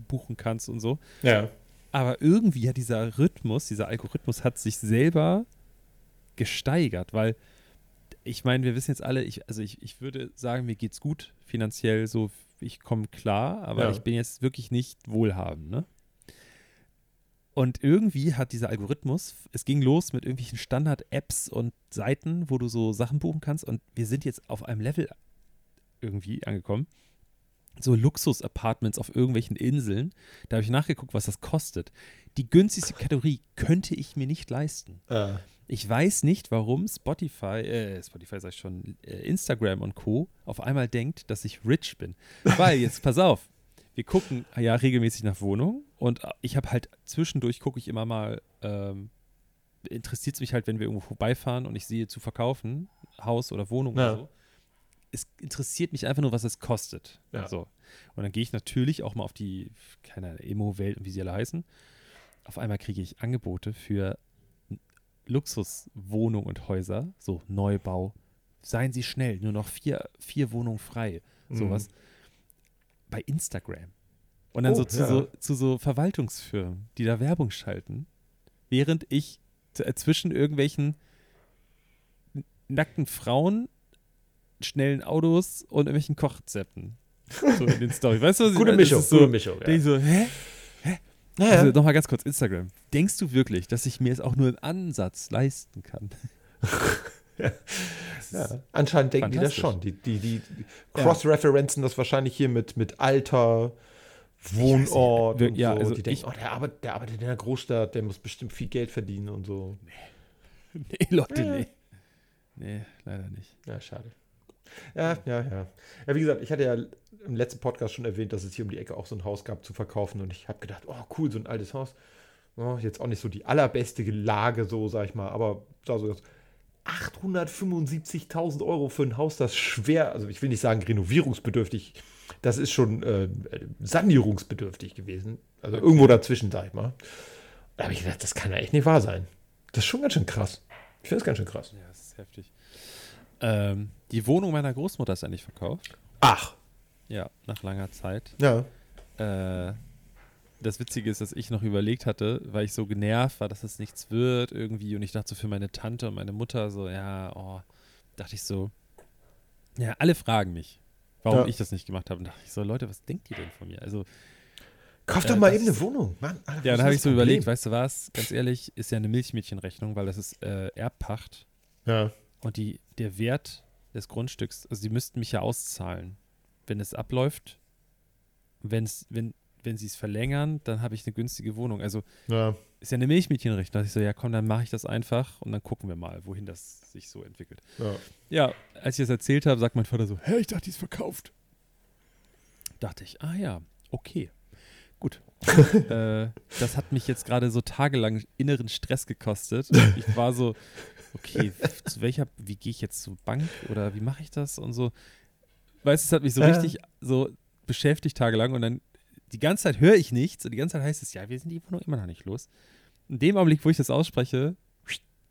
buchen kannst und so. Ja. Aber irgendwie hat dieser Rhythmus, dieser Algorithmus hat sich selber gesteigert, weil ich meine, wir wissen jetzt alle, ich, also ich, ich würde sagen, mir geht's gut finanziell, so ich komme klar, aber Ja. ich bin jetzt wirklich nicht wohlhabend, ne? Und irgendwie hat dieser Algorithmus, es ging los mit irgendwelchen Standard-Apps und Seiten, wo du so Sachen buchen kannst und wir sind jetzt auf einem Level irgendwie angekommen. So Luxus-Apartments auf irgendwelchen Inseln. Da habe ich nachgeguckt, was das kostet. Die günstigste Kategorie könnte ich mir nicht leisten. Ah. Ich weiß nicht, warum Spotify, äh, Spotify sag ich schon, äh, Instagram und Co. auf einmal denkt, dass ich rich bin. Weil, jetzt pass auf, wir gucken ja regelmäßig nach Wohnungen und ich habe halt zwischendurch gucke ich immer mal, ähm, interessiert es mich halt, wenn wir irgendwo vorbeifahren und ich sehe zu verkaufen, Haus oder Wohnung Ja. oder so. Es interessiert mich einfach nur, was es kostet. Ja. So. Und dann gehe ich natürlich auch mal auf die, keine Ahnung, Immo-Welt und wie sie alle heißen. Auf einmal kriege ich Angebote für Luxuswohnungen und Häuser, so Neubau. Seien Sie schnell, nur noch vier, vier Wohnungen frei. Sowas. Bei Instagram. Und dann Oh, so, zu ja. so zu so Verwaltungsfirmen, die da Werbung schalten, während ich zwischen irgendwelchen nackten Frauen, schnellen Autos und irgendwelchen Kochzepten. So in den Story. Weißt du, was ich Gute meine? Mischung, so, gute Mischung. Denk ich so, hä? Ja. Also Ja. nochmal ganz kurz, Instagram. Denkst du wirklich, dass ich mir es auch nur im Ansatz leisten kann? Ist- Ja. Anscheinend denken die das schon. Die, die, die cross-referenzen das wahrscheinlich hier mit, mit Alter, Wohnort wir- und ja, so. also die denken, ich- oh, der arbeitet, der arbeitet in einer Großstadt, der muss bestimmt viel Geld verdienen und so. Nee, Leute, Ja. nee. Nee, leider nicht. Ja, schade. Ja, ja, ja. Ja, wie gesagt, ich hatte ja im letzten Podcast schon erwähnt, dass es hier um die Ecke auch so ein Haus gab zu verkaufen und ich habe gedacht, oh cool, so ein altes Haus. Oh, jetzt auch nicht so die allerbeste Lage, so sag ich mal, aber sah so aus. 875.000 Euro für ein Haus, das schwer, also ich will nicht sagen renovierungsbedürftig, das ist schon äh, sanierungsbedürftig gewesen. Also irgendwo dazwischen, sag ich mal. Da habe ich gedacht, das kann ja echt nicht wahr sein. Das ist schon ganz schön krass. Ich finde das ganz schön krass. Ja, das ist heftig. Ähm, die Wohnung meiner Großmutter ist endlich verkauft. Ach. Ja, nach langer Zeit. Ja. Äh, das Witzige ist, dass ich noch überlegt hatte, weil ich so genervt war, dass es nichts wird irgendwie. Und ich dachte so für meine Tante und meine Mutter so, ja, oh, dachte ich so, ja, alle fragen mich, warum Ja. ich das nicht gemacht habe. Und dachte ich so, Leute, was denkt ihr denn von mir? Also, Kauf Äh, doch mal das- eben eine Wohnung, Mann. Alter, ja, dann habe ich so Problem? überlegt, weißt du was, ganz ehrlich, ist ja eine Milchmädchenrechnung, weil das ist äh, Erbpacht. Ja. Und die, der Wert des Grundstücks, also die müssten mich ja auszahlen. Wenn es abläuft, wenn's, wenn, wenn sie es verlängern, dann habe ich eine günstige Wohnung. Also ja. ist ja eine Milchmädchenrechnung. Da dachte ich so, ja komm, dann mache ich das einfach und dann gucken wir mal, wohin das sich so entwickelt. ja. Ja, als ich das erzählt habe, sagt mein Vater so, hä, ich dachte, die ist verkauft. Dachte ich, ah ja, okay, gut. äh, das hat mich jetzt gerade so tagelang inneren Stress gekostet. Ich war so, okay, zu welcher, wie gehe ich jetzt zur Bank oder wie mache ich das und so. Weißt du, es hat mich so richtig so beschäftigt tagelang und dann die ganze Zeit höre ich nichts und die ganze Zeit heißt es, ja, wir sind die Wohnung immer noch nicht los. In dem Augenblick, wo ich das ausspreche,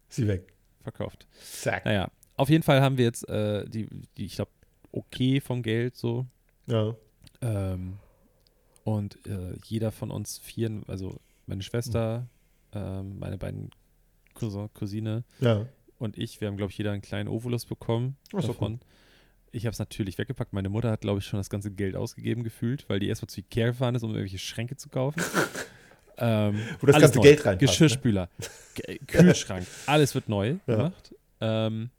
Sie weg. verkauft. Zack. Naja, auf jeden Fall haben wir jetzt äh, die, die, ich glaube, okay vom Geld so. Ja. Ähm, und äh, jeder von uns vier, also meine Schwester, Mhm. ähm, meine beiden Cousin, Cousine Ja. und ich, wir haben, glaube ich, jeder einen kleinen Ovolus bekommen doch davon. Ich habe es natürlich weggepackt. Meine Mutter hat, glaube ich, schon das ganze Geld ausgegeben gefühlt, weil die erstmal zu Ikea gefahren ist, um irgendwelche Schränke zu kaufen. ähm, Wo das ganze neu. Geld reinpasst, ne? Geschirrspüler, G- Kühlschrank, alles wird neu Ja. gemacht. Ähm,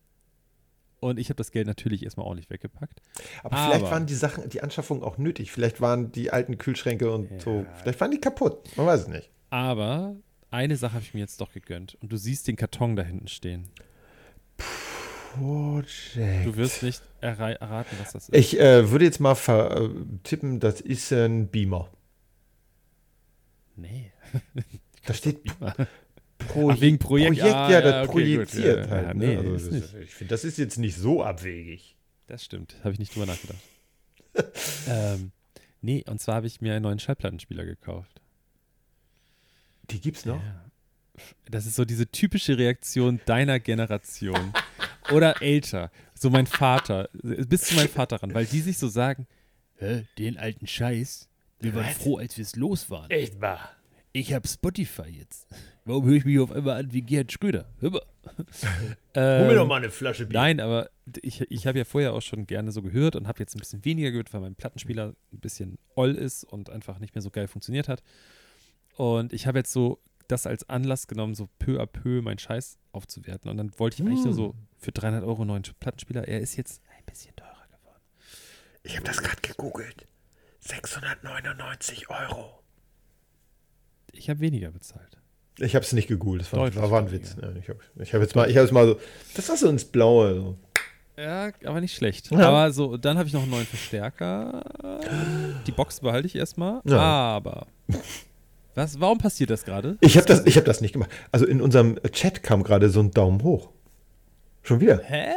Und ich habe das Geld natürlich erstmal ordentlich weggepackt. Aber, vielleicht Aber- waren die Sachen, die Anschaffungen auch nötig. Vielleicht waren die alten Kühlschränke und Ja. so, vielleicht waren die kaputt. Man weiß es nicht. Aber eine Sache habe ich mir jetzt doch gegönnt. Und du siehst den Karton da hinten stehen. Project. Du wirst nicht erraten, was das ist. Ich äh, würde jetzt mal äh, tippen, das ist ein Beamer. nee. Da steht Ach, Pro wegen Projekt. Projekt, Ah, ja, ja, das okay, projiziert gut. halt. Ja, ne? nee, also, ist das ich finde, das ist jetzt nicht so abwegig. Das stimmt. Habe ich nicht drüber nachgedacht. ähm, nee, und zwar habe ich mir einen neuen Schallplattenspieler gekauft. Die gibt's noch? Ja. Das ist so diese typische Reaktion deiner Generation. Oder älter. So mein Vater. Bis zu meinem Vater ran. Weil die sich so sagen: Hä, den alten Scheiß. Wir waren froh, als wir es los waren. Echt mal. Ich habe Spotify jetzt. Warum höre ich mich auf einmal an wie Gerhard Schröder? Hör mal. ähm, mal eine Flasche Bier. Nein, aber ich, ich habe ja vorher auch schon gerne so gehört und habe jetzt ein bisschen weniger gehört, weil mein Plattenspieler ein bisschen oll ist und einfach nicht mehr so geil funktioniert hat. Und ich habe jetzt so das als Anlass genommen, so peu à peu meinen Scheiß aufzuwerten. Und dann wollte ich eigentlich nur so für 300 Euro einen neuen Plattenspieler. Er ist jetzt ein bisschen teurer geworden. Ich habe das gerade gegoogelt. 699 Euro. Ich habe weniger bezahlt. Ich habe es nicht gegoogelt, das war, war, war ein. Witz. Ne? Ich habe hab jetzt, mal- ich hab jetzt mal so, das war so ins Blaue. So. Ja, aber nicht schlecht. Ja. Aber so, dann habe ich noch einen neuen Verstärker. Die Box behalte ich erstmal. Ja. Aber. Was, warum passiert das gerade? Ich habe das, ich hab das nicht gemacht. Also in unserem Chat kam gerade so ein Daumen hoch. Schon wieder. Hä?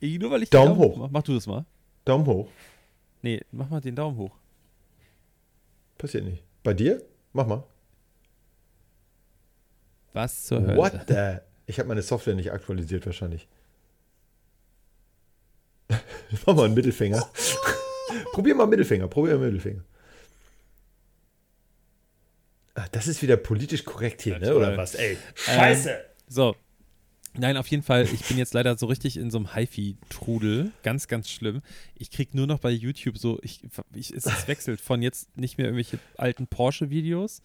Ich, nur weil ich Daumen den hoch. Mach, mach du das mal. Daumen hoch. Nee, mach mal den Daumen hoch. Passiert nicht. Bei dir? Mach mal. Was zur Hölle? What the? Ich habe meine Software nicht aktualisiert wahrscheinlich. Mach mal einen Mittelfinger. probier mal Mittelfinger. Probier mal Mittelfinger. Ah, das ist wieder politisch korrekt hier, Ja, ne? Oder was? Ey, Scheiße! So. Nein, auf jeden Fall, ich bin jetzt leider so richtig in so einem HiFi-Trudel. Ganz, ganz schlimm. Ich krieg nur noch bei YouTube so, ich, ich, es, es wechselt von jetzt nicht mehr irgendwelche alten Porsche-Videos,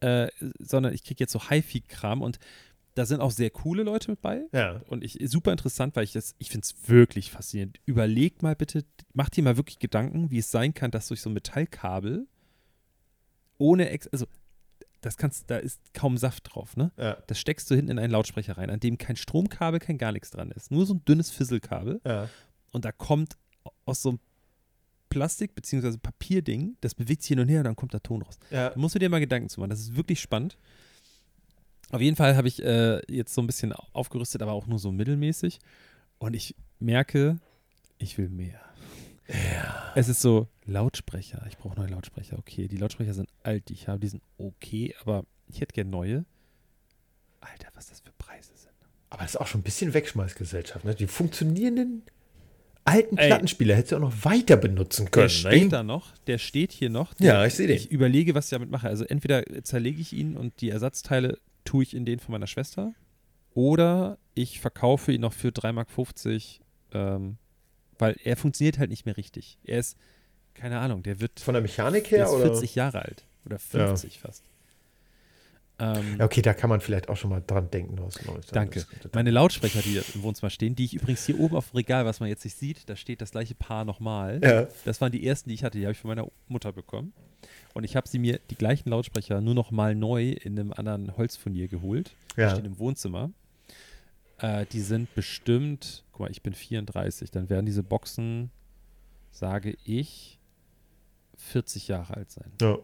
äh, sondern ich krieg jetzt so HiFi-Kram und da sind auch sehr coole Leute mit bei. Ja. Und ich super interessant, weil ich das, ich finde es wirklich faszinierend. Überleg mal bitte, mach dir mal wirklich Gedanken, wie es sein kann, dass durch so ein Metallkabel ohne Ex, also das kannst, da ist kaum Saft drauf, ne? Ja. Das steckst du hinten in einen Lautsprecher rein, an dem kein Stromkabel, kein gar nichts dran ist. Nur so ein dünnes Fisselkabel. Ja. Und da kommt aus so einem Plastik- bzw. Papierding, das bewegt sich hin und her und dann kommt da Ton raus. Ja. Da musst du dir mal Gedanken zu machen. Das ist wirklich spannend. Auf jeden Fall habe ich äh, jetzt so ein bisschen aufgerüstet, aber auch nur so mittelmäßig. Und ich merke, ich will mehr. Es ist so, Lautsprecher. Ich brauche neue Lautsprecher. Okay, die Lautsprecher sind alt, die ich habe. Die sind okay, aber ich hätte gerne neue. Alter, was das für Preise sind. Aber das ist auch schon ein bisschen Wegschmeißgesellschaft. Ne? Die funktionierenden alten Ey. Plattenspieler hättest du auch noch weiter benutzen Der können. steht ne? da noch, der steht hier noch. Ja, Der- ich sehe den. Ich überlege, was ich damit mache. Also entweder zerlege ich ihn und die Ersatzteile tue ich in den von meiner Schwester oder ich verkaufe ihn noch für 3,50 Mark, ähm, weil er funktioniert halt nicht mehr richtig. Er ist, keine Ahnung, der wird Von der Mechanik der her? ist oder? 40 Jahre alt oder 50 fast. Ähm, Ja, okay, da kann man vielleicht auch schon mal dran denken. Danke. Meine Lautsprecher, die im Wohnzimmer stehen, die ich übrigens hier oben auf dem Regal, was man jetzt nicht sieht, da steht das gleiche Paar nochmal. Ja. Das waren die ersten, die ich hatte. Die habe ich von meiner Mutter bekommen. Und ich habe sie mir, die gleichen Lautsprecher, nur noch mal neu in einem anderen Holzfurnier geholt. Die Ja. stehen im Wohnzimmer. Äh, die sind bestimmt, guck mal, ich bin 34, dann werden diese Boxen, sage ich, 40 Jahre alt sein. ja.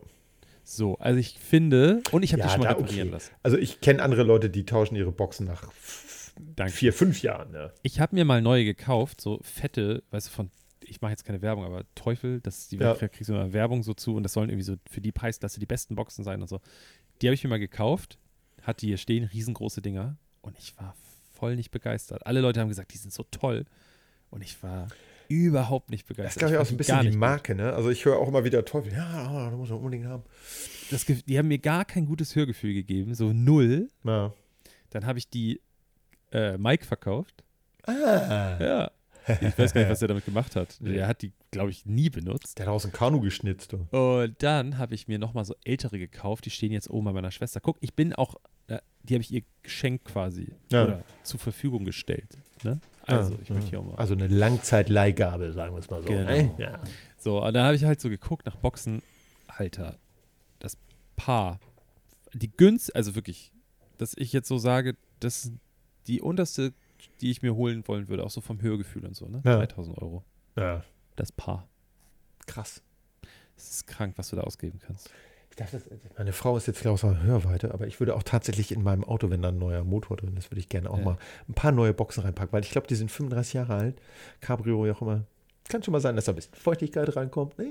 So, also ich finde, und ich habe Ja, die schon mal da reparieren okay. lassen. Also ich kenne andere Leute, die tauschen ihre Boxen nach Danke. vier, fünf Jahren. Ne? Ich habe mir mal neue gekauft, so fette, weißt du, von, ich mache jetzt keine Werbung, aber Teufel, das ist die ja. kriegst du immer Werbung so zu und das sollen irgendwie so für die Preisklasse die besten Boxen sein und so. Die habe ich mir mal gekauft, hat die hier stehen, riesengroße Dinger und ich war voll nicht begeistert. Alle Leute haben gesagt, die sind so toll und ich war überhaupt nicht Das ist, begeistert. glaube ich, auch so ein bisschen die. Marke. Ne? Also ich höre auch immer wieder Teufel. Ja, oh, da muss man unbedingt haben. Das, die haben mir gar kein gutes Hörgefühl gegeben, so null. Ja. Dann habe ich die äh, Mike verkauft. Ah. Ja. Ich weiß gar nicht, was er damit gemacht hat. Der hat die, glaube ich, nie benutzt. Der hat aus dem Kanu geschnitzt. Du. Und dann habe ich mir nochmal so ältere gekauft, die stehen jetzt oben bei meiner Schwester. Guck, ich bin auch, äh, die habe ich ihr geschenkt quasi Ja. oder zur Verfügung gestellt. Ne? Also, Ah, ich möchte hier auch mal. Also eine Langzeitleihgabe, sagen wir es mal so. Genau. ne? Ja. So, und da habe ich halt so geguckt nach Boxenhalter. Das Paar. Die günst, also wirklich, dass ich jetzt so sage, das ist die unterste, die ich mir holen wollen würde, auch so vom Hörgefühl und so, ne? Ja. 3000 Euro. ja. Das Paar. Krass. Das ist krank, was du da ausgeben kannst. Ich dachte, meine Frau ist jetzt klar aus der Hörweite, aber ich würde auch tatsächlich in meinem Auto, wenn da ein neuer Motor drin ist, würde ich gerne auch Ja. mal ein paar neue Boxen reinpacken, weil ich glaube, die sind 35 Jahre alt. Cabrio, wie auch immer. Kann schon mal sein, dass da ein bisschen Feuchtigkeit reinkommt. Ne?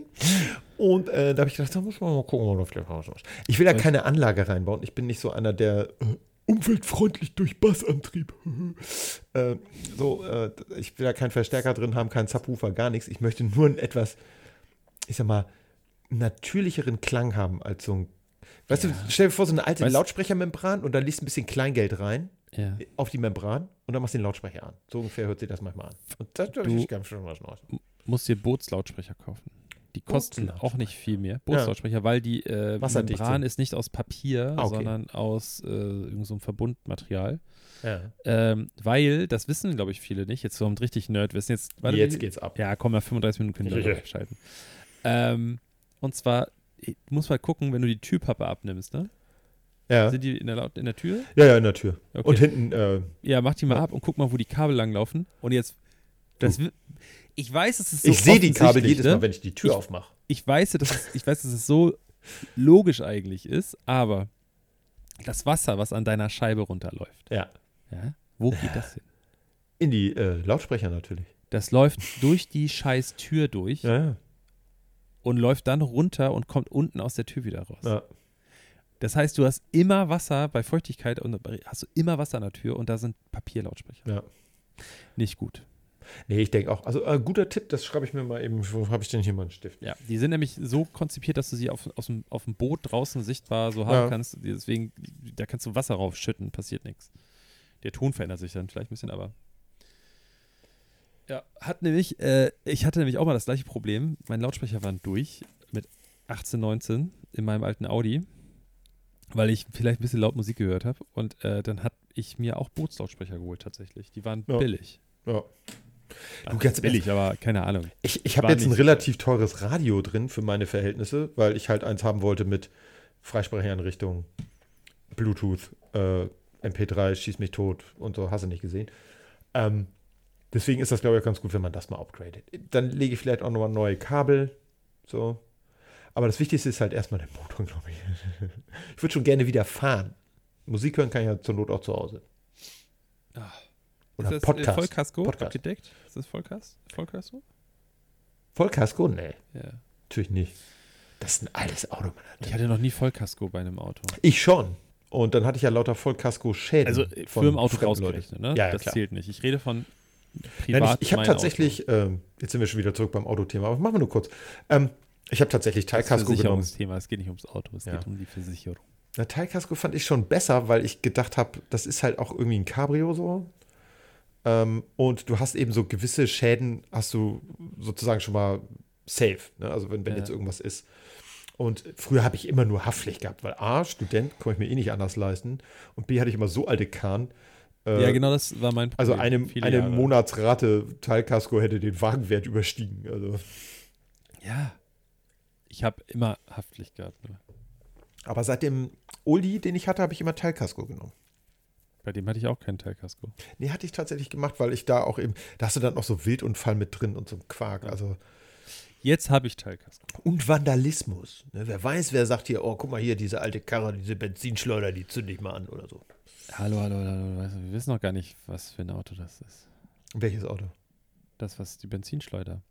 Und äh, da habe ich gedacht, da muss man mal gucken, ob da vielleicht ist. Ich will da keine Anlage reinbauen. Ich bin nicht so einer, der äh, umweltfreundlich durch Bassantrieb. äh, so, äh, ich will da keinen Verstärker drin haben, keinen Subwoofer, gar nichts. Ich möchte nur ein etwas, ich sag mal, natürlicheren Klang haben als so ein. Weißt Ja. du, stell dir vor, so eine alte Weißt- Lautsprechermembran und da liest ein bisschen Kleingeld rein Ja. auf die Membran und dann machst du den Lautsprecher an. So ungefähr hört sich das manchmal an. Und das Du- ist ganz schön was Neues. Musst dir Bootslautsprecher kaufen. Die kosten auch nicht viel mehr. Bootslautsprecher, weil die äh, Membran sind. ist nicht aus Papier, Ah, okay. sondern aus äh, irgendeinem so Verbundmaterial. Ja. Ähm, weil, das wissen, glaube ich, viele nicht. Jetzt kommt richtig Nerdwissen. Jetzt, warte, Jetzt geht's ab. Ja, komm, nach 35 Minuten können wir Ja. abschalten. Ähm, und zwar, du musst mal gucken, wenn du die Türpappe abnimmst, ne? Ja. Sind die in der, in der Tür? ja, ja, in der Tür. Okay. Und hinten, äh, ja, mach die mal Ja. ab und guck mal, wo die Kabel langlaufen. Und jetzt, das, wi- ich weiß, es ist so ich sehe die Kabel jedes ne? Mal, wenn ich die Tür Ich- aufmache. ich weiß, dass es, ich weiß, dass es so logisch eigentlich ist, aber das Wasser, was an deiner Scheibe runterläuft, Ja. ja, wo geht das hin? In die äh, Lautsprecher natürlich. Das läuft durch die scheiß Tür durch Ja, ja. und läuft dann runter und kommt unten aus der Tür wieder raus. ja. Das heißt, du hast immer Wasser bei Feuchtigkeit und hast du immer Wasser an der Tür und da sind Papierlautsprecher. Ja. Nicht gut. Nee, ich denke auch. Also, äh, guter Tipp, das schreibe ich mir mal eben. Wo habe ich denn hier mal einen Stift? Ja, die sind nämlich so konzipiert, dass du sie auf, aus dem, auf dem Boot draußen sichtbar so haben Ja. kannst. Deswegen, da kannst du Wasser raufschütten, passiert nichts. Der Ton verändert sich dann vielleicht ein bisschen, aber. Ja, hat nämlich, äh, ich hatte nämlich auch mal das gleiche Problem. Mein Lautsprecher waren durch mit 18, 19 in meinem alten Audi, weil ich vielleicht ein bisschen laut Musik gehört habe. Und äh, dann hat ich mir auch Bootslautsprecher geholt tatsächlich. Die waren Ja. billig. Ja. Also ganz billig, aber keine Ahnung. Ich, ich habe jetzt ein relativ teures Radio drin für meine Verhältnisse, weil ich halt eins haben wollte mit Freisprecheinrichtung, Bluetooth, äh, MP3, schieß mich tot und so, hast du nicht gesehen. Ähm, deswegen ist das, glaube ich, ganz gut, wenn man das mal upgradet. Dann lege ich vielleicht auch nochmal neue Kabel, so. Aber das Wichtigste ist halt erstmal der Motor, glaube ich. Ich würde schon gerne wieder fahren. Musik hören kann ich ja zur Not auch zu Hause. Ah. Oder ist das Podcast. Äh, Vollkasko Podcast. abgedeckt? Ist das Vollkas Vollkasko? Vollkasko? Nee, Ja. natürlich nicht. Das ist ein altes Auto, Mann. Ich hatte noch nie Vollkasko bei einem Auto. Ich schon. Und dann hatte ich ja lauter Vollkasko-Schäden. Also äh, für im Auto rausgerechnet, ne? Ja, ja, das klar. zählt nicht. Ich rede von Nein, privat. ich ich habe tatsächlich, ähm, jetzt sind wir schon wieder zurück beim Autothema, aber machen wir nur kurz. Ähm, ich habe tatsächlich Auto. Das Teilkasko genommen. Versicherungsthema. Es geht nicht ums Auto, es Ja. geht um die Versicherung. Na, Teilkasko fand ich schon besser, weil ich gedacht habe, das ist halt auch irgendwie ein Cabrio so. Ähm, und du hast eben so gewisse Schäden, hast du sozusagen schon mal safe. Ne? Also wenn, wenn Ja. jetzt irgendwas ist. Und früher habe ich immer nur Haftpflicht gehabt, weil A, Student, konnte ich mir eh nicht anders leisten. Und B, hatte ich immer so alte Kahn. äh, ja, genau, das war mein Also Problem. eine, Viele eine Jahre. Monatsrate Teilkasko hätte den Wagenwert überstiegen. Also. Ja. Ich habe immer Haftpflicht gehabt. Ne? Aber seit dem Oldie, den ich hatte, habe ich immer Teilkasko genommen. Bei dem hatte ich auch keinen Teilkasko. Nee, hatte ich tatsächlich gemacht, weil ich da auch eben, da hast du dann auch so Wildunfall mit drin und so ein Quark. Ja. Also, Jetzt habe ich Teilkasko. und Vandalismus. Ne? Wer weiß, wer sagt hier, oh, guck mal hier, diese alte Karre, diese Benzinschleuder, die zünde ich mal an oder so. Hallo, hallo, hallo. Weißt du, wir wissen noch gar nicht, was für ein Auto das ist. Welches Auto? Das, was die Benzinschleuder.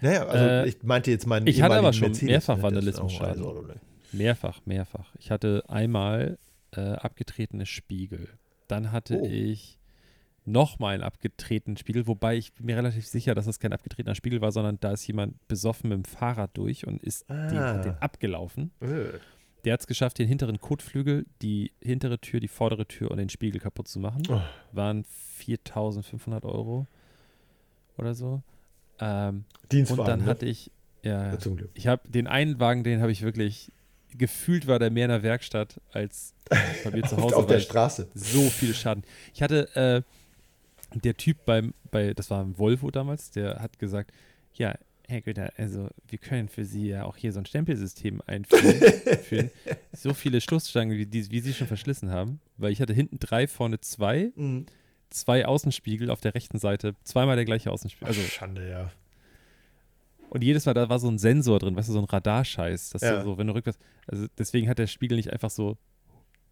Naja, also Äh, ich meinte jetzt meinen ich hatte aber schon Mercedes, mehrfach ne? Das ist Vandalismusschaden. ne? Mehrfach, mehrfach. Ich hatte einmal äh, abgetretene Spiegel. Dann hatte Oh. ich nochmal einen abgetretenen Spiegel, wobei ich bin mir relativ sicher, dass das kein abgetretener Spiegel war, sondern da ist jemand besoffen mit dem Fahrrad durch und ist den, Ah. hat den abgelaufen. Äh. Der hat es geschafft, den hinteren Kotflügel, die hintere Tür, die vordere Tür und den Spiegel kaputt zu machen. Oh. Waren 4.500 Euro oder so. Ähm, Dienstwagen, und dann ne? hatte ich, ja, Ja, ich habe den einen Wagen, den habe ich wirklich gefühlt war der mehr in der Werkstatt als bei mir zu Hause. auf der Straße. so viel Schaden. Ich hatte, äh, der Typ beim, bei, das war ein Volvo damals, der hat gesagt, ja, Herr Güter, also wir können für Sie ja auch hier so ein Stempelsystem einführen. so viele Stoßstangen, wie, die, wie Sie schon verschlissen haben. Weil ich hatte hinten drei, vorne zwei, Mhm. zwei Außenspiegel auf der rechten Seite, zweimal der gleiche Außenspiegel. Also, Schande, ja. Und jedes Mal, da war so ein Sensor drin, weißt du, so ein Radarscheiß. Dass Ja. du so, wenn du rückwärts, also deswegen hat der Spiegel nicht einfach so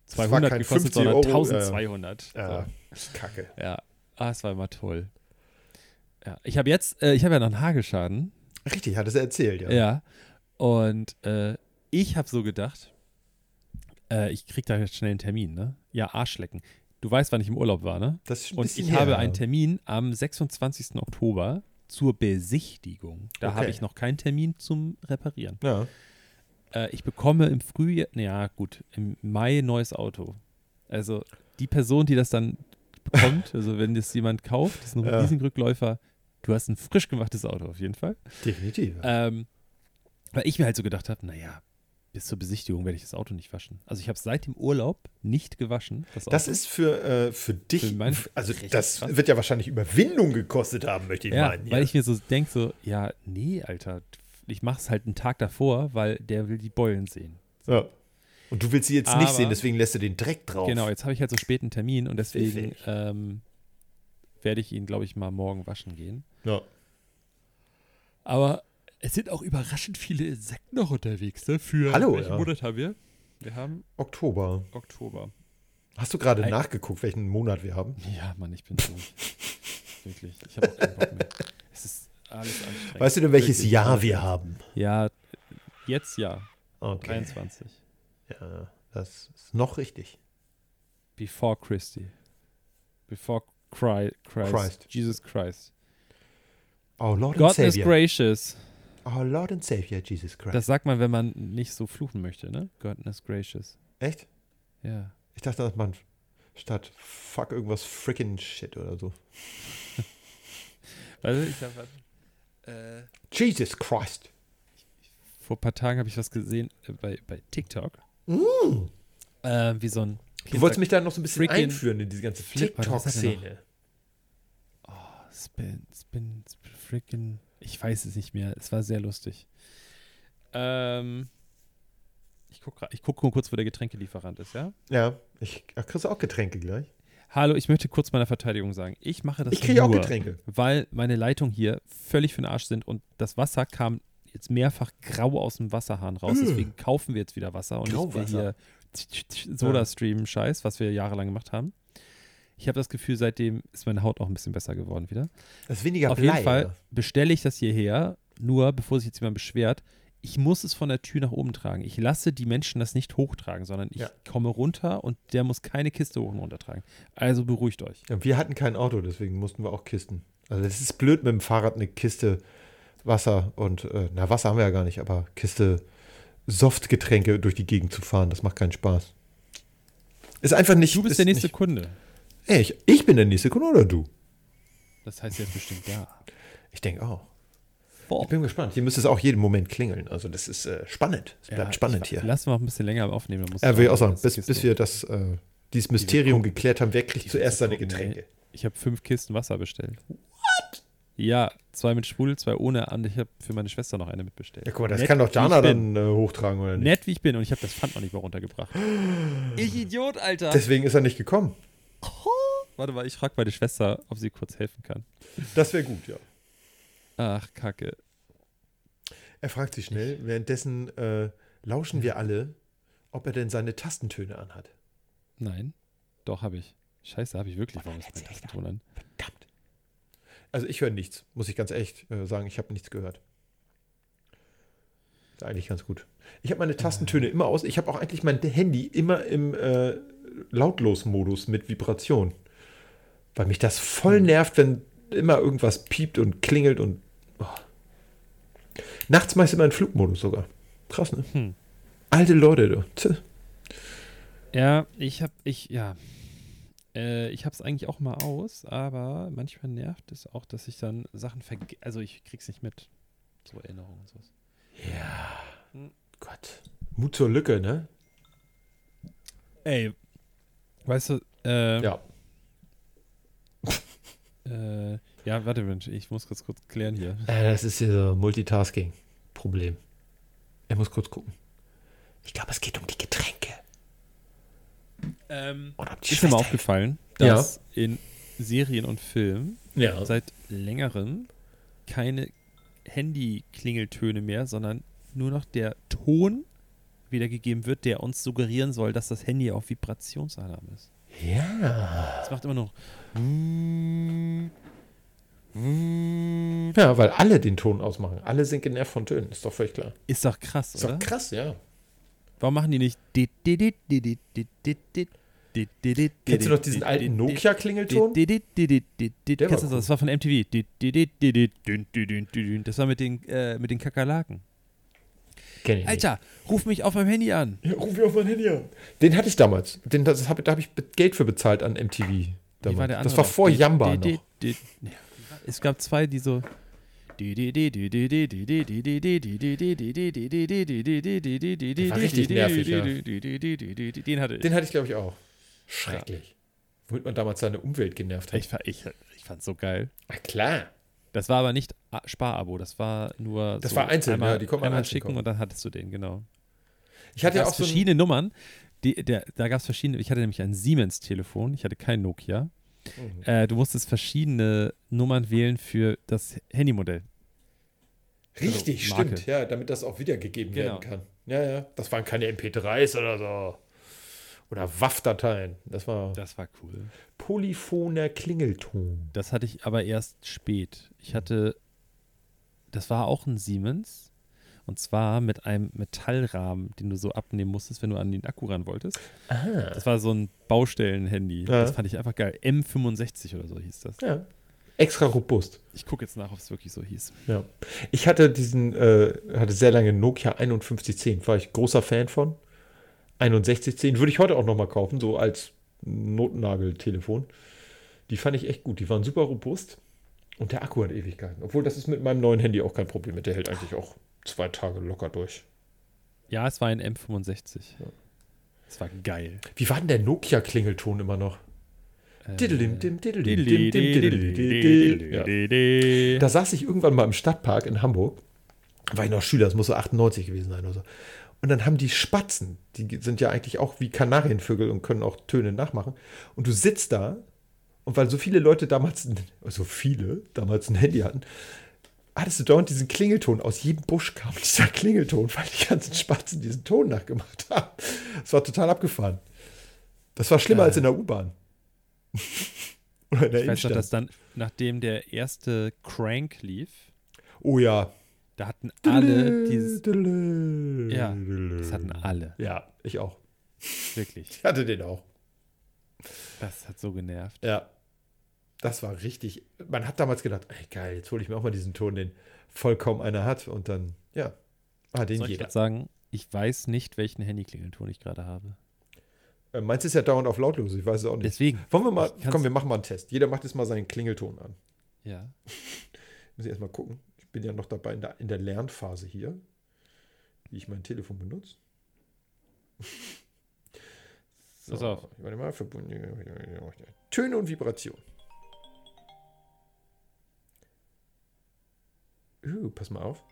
Das war 200 kein gekostet, 50 sondern Euro, 1200. Ja, So. Kacke. Ja, ah, es war immer toll. Ja, ich habe jetzt, äh, ich habe ja noch einen Hagelschaden. Richtig, hat es erzählt, ja. Ja. Und äh, ich habe so gedacht, äh, ich krieg da jetzt schnell einen Termin, ne? Ja, Arschlecken. Du weißt, wann ich im Urlaub war, ne? Das ist ein Und ich her, habe einen Termin am 26. Oktober zur Besichtigung. Da Okay. habe ich noch keinen Termin zum Reparieren. Ja. Äh, ich bekomme im Frühjahr, naja, gut, im Mai ein neues Auto. Also die Person, die das dann bekommt, also wenn das jemand kauft, das ist ein Ja. Leasingrückläufer, du hast ein frisch gemachtes Auto auf jeden Fall. Definitiv. Ähm, weil ich mir halt so gedacht habe, naja, bis zur Besichtigung werde ich das Auto nicht waschen. Also ich habe es seit dem Urlaub nicht gewaschen. Das, Das ist für, äh, für dich, Für also das krass. wird ja wahrscheinlich Überwindung gekostet haben, möchte ich ja, meinen. weil ich mir so denke, so, ja, nee, Alter, ich mache es halt einen Tag davor, weil der will die Beulen sehen. ja. Und du willst sie jetzt nicht Aber- sehen, deswegen lässt du den Dreck drauf. Genau, jetzt habe ich halt so spät einen Termin und deswegen ähm, werde ich ihn, glaube ich, mal morgen waschen gehen. Ja. Aber es sind auch überraschend viele Insekten noch unterwegs, ne? Für Hallo, welchen ja. Monat haben wir? Wir haben Oktober. Oktober. Hast du gerade nachgeguckt, welchen Monat wir haben? Ja, Mann, ich bin so. wirklich. Ich habe auch keinen Bock mehr. Es ist alles anstrengend. Weißt du denn, welches Wirklich. Jahr wir haben? Ja, jetzt ja. Okay. 23. Ja, das ist noch richtig. Before Christi. Before Christ. Christ. Jesus Christ. Oh Lord and God is gracious. Oh Lord and Savior, Jesus Christ. Das sagt man, wenn man nicht so fluchen möchte, ne? God is gracious. Echt? Ja. Ich dachte, dass man statt fuck irgendwas frickin' shit oder so. Also ich habe äh, Jesus Christ. vor ein paar Tagen habe ich was gesehen äh, bei, bei TikTok. Mm. Äh, wie so ein Du wolltest mich da noch so ein bisschen Freaking einführen in diese ganze? TikTok-Szene. Spin, Spin, Spin, freaking. Ich weiß es nicht mehr. Es war sehr lustig. Ähm, ich gucke ich guck nur kurz, wo der Getränkelieferant ist, ja? Ja, ich ach, kriegst du auch Getränke gleich. Hallo, ich möchte kurz meiner Verteidigung sagen. Ich mache das Ich kriege nur, auch Getränke. weil meine Leitungen hier völlig für den Arsch sind und das Wasser kam jetzt mehrfach grau aus dem Wasserhahn raus. Ugh. Deswegen kaufen wir jetzt wieder Wasser und nicht hier Soda-Stream-Scheiß, was wir jahrelang gemacht haben. Ich habe das Gefühl, seitdem ist meine Haut auch ein bisschen besser geworden wieder. Das ist weniger Auf Blei. jeden Fall bestelle ich das hierher, nur bevor sich jetzt jemand beschwert. Ich muss es von der Tür nach oben tragen. Ich lasse die Menschen das nicht hochtragen, sondern ich Ja. komme runter und der muss keine Kiste hoch und runter tragen. Also beruhigt euch. Ja, wir hatten kein Auto, deswegen mussten wir auch Kisten. Also es ist blöd mit dem Fahrrad eine Kiste Wasser und, äh, na Wasser haben wir ja gar nicht, aber Kiste Softgetränke durch die Gegend zu fahren, das macht keinen Spaß. Ist einfach nicht. Du bist ist der nächste Nicht, Kunde. Ey, ich, ich bin der nächste Kunde oder du? Das heißt jetzt bestimmt ja. Ich denke auch. Boah. Ich bin gespannt. Hier müsste es auch jeden Moment klingeln. Also das ist äh, spannend. Es bleibt spannend hier. Lass mal auch ein bisschen länger aufnehmen. Ja, will ich auch sagen, bis, bis wir das, äh, dieses Mysterium gucken. geklärt haben, wer kriegt Die zuerst wir seine. Getränke. Ich habe fünf Kisten Wasser bestellt. What? Ja, zwei mit Sprudel, zwei ohne. Und ich habe für meine Schwester noch eine mitbestellt. Ja, guck mal, das Nett, kann doch ich bin. dann äh, hochtragen, oder nicht? Nett wie ich bin und ich habe das Pfand noch nicht mal runtergebracht. ich Idiot, Alter. Deswegen ist er nicht gekommen. Warte mal, ich frage meine Schwester, ob sie kurz helfen kann. Das wäre gut, ja. Ach, Kacke. Er fragt sich schnell, währenddessen äh, lauschen wir alle, ob er denn seine Tastentöne anhat. Nein. Doch, habe ich. Scheiße, habe ich wirklich. Warum ist mein Tastenton an? Verdammt. Also ich höre nichts, muss ich ganz ehrlich äh, sagen. Ich habe nichts gehört. Ist eigentlich ganz gut. Ich habe meine Tastentöne immer aus. Ich habe auch eigentlich mein Handy immer im äh, Lautlos-Modus mit Vibration. Weil mich das voll nervt, wenn immer irgendwas piept und klingelt und. Oh. Nachts meist immer in Flugmodus sogar. Krass, ne? Hm. Alte Leute, du. Tch. Ja, ich habe, ich, ja. Äh, ich habe es eigentlich auch mal aus, aber manchmal nervt es auch, dass ich dann Sachen vergesse. Also ich krieg's nicht mit. So Erinnerungen und sowas. Ja. Hm. Gott. Mut zur Lücke, ne? Ey, weißt du, äh, Ja. Äh, ja, warte, Mensch, ich muss kurz kurz klären hier. Äh, das ist hier so Multitasking-Problem. Er muss kurz gucken. Ich glaube, es geht um die Getränke. Ähm, um die ist mir mal aufgefallen, Ja. dass in Serien und Filmen Ja. seit längerem keine Handy-Klingeltöne mehr, sondern nur noch der Ton wiedergegeben wird, der uns suggerieren soll, dass das Handy auf Vibrationsalarm ist. Ja. Es macht immer noch. Ja, weil alle den Ton ausmachen. Alle sind genervt von Tönen. Ist doch völlig klar. Ist doch krass, Ist oder? doch krass, ja. Warum machen die nicht. Kennst du noch diesen alten Nokia-Klingelton? Kennst du das? Das war von MTV. Das war mit den, äh, mit den Kakerlaken. Kenn ich nicht. Alter, ruf mich auf meinem Handy an. Ja, ruf mich auf mein Handy an. Den hatte ich damals. Den, das hab, da habe ich Geld für bezahlt an MTV. Damals. war das war vor Die- Jamba die- noch. die-. Es gab zwei, die so. war richtig nervig, ja. Den hatte ich. Den hatte ich, glaube ich, auch. Schrecklich. Womit man damals seine Umwelt genervt hat. Ich, ich, ich fand's so geil. Na klar. Das war aber nicht Sparabo, das war nur. Das so war einzeln, einmal, ja, die konnte man einmal einzeln schicken kaufen. und dann hattest du den, genau. Ich hatte ja auch so verschiedene Nummern. Die, der, da gab es verschiedene. Ich hatte nämlich ein Siemens-Telefon, ich hatte kein Nokia. Mhm. Äh, du musstest verschiedene Nummern wählen für das Handymodell. Richtig, also stimmt. Ja, damit das auch wiedergegeben Genau. werden kann. Ja, ja. Das waren keine MP3s oder so. Oder WAV-Dateien. Das war Das war cool. polyphoner Klingelton. Das hatte ich aber erst spät. Ich hatte, das war auch ein Siemens. Und zwar mit einem Metallrahmen, den du so abnehmen musstest, wenn du an den Akku ran wolltest. Ah. Das war so ein Baustellen-Handy. Ja. Das fand ich einfach geil. M65 oder so hieß das. Ja. Extra robust. Ich gucke jetzt nach, ob es wirklich so hieß. Ja. Ich hatte diesen, äh, hatte sehr lange Nokia 5110. War ich großer Fan von. 6110 würde ich heute auch nochmal kaufen, so als Notnageltelefon. Die fand ich echt gut. Die waren super robust. Und der Akku hat Ewigkeiten. Obwohl, das ist mit meinem neuen Handy auch kein Problem. Der hält eigentlich auch zwei Tage locker durch. Ja, es war ein M65. Ja. Es war geil. Wie war denn der Nokia-Klingelton immer noch? Da saß ich irgendwann mal im Stadtpark in Hamburg. War ich noch Schüler, das muss so 98 gewesen sein oder so. Und dann haben die Spatzen, die sind ja eigentlich auch wie Kanarienvögel und können auch Töne nachmachen. Und du sitzt da und weil so viele Leute damals, ein- so viele damals ein Handy hatten, hattest du dauernd diesen Klingelton. Aus jedem Busch kam dieser Klingelton, weil die ganzen Spatzen diesen Ton nachgemacht haben. Das war total abgefahren. Das war schlimmer Äh. als in der U-Bahn. Oder in der Ich weiß Innenstadt. dass dann, nachdem der erste Crank lief, Oh ja. da hatten alle dieses. Ja, Das hatten alle, Ja, ich auch. wirklich. Ich hatte den auch. Das hat so genervt. Ja. Das war richtig. Man hat damals gedacht, ey, geil, jetzt hole ich mir auch mal diesen Ton, den voll kaum einer hat. Und dann, ja, hat den Soll ich jeder. jetzt sagen, ich weiß nicht, welchen Handyklingelton ich gerade habe. Äh, Meins ist ja dauernd auf lautlos, ich weiß es auch nicht. Deswegen. Wollen wir mal, Ich komm, wir machen mal einen Test. Jeder macht jetzt mal seinen Klingelton an. Ja. Muss ich erstmal gucken. Ich bin ja noch dabei in der, in der Lernphase hier, wie ich mein Telefon benutze. Pass auf. Warte mal, verbunden. Töne und Vibration. Uh, pass mal auf.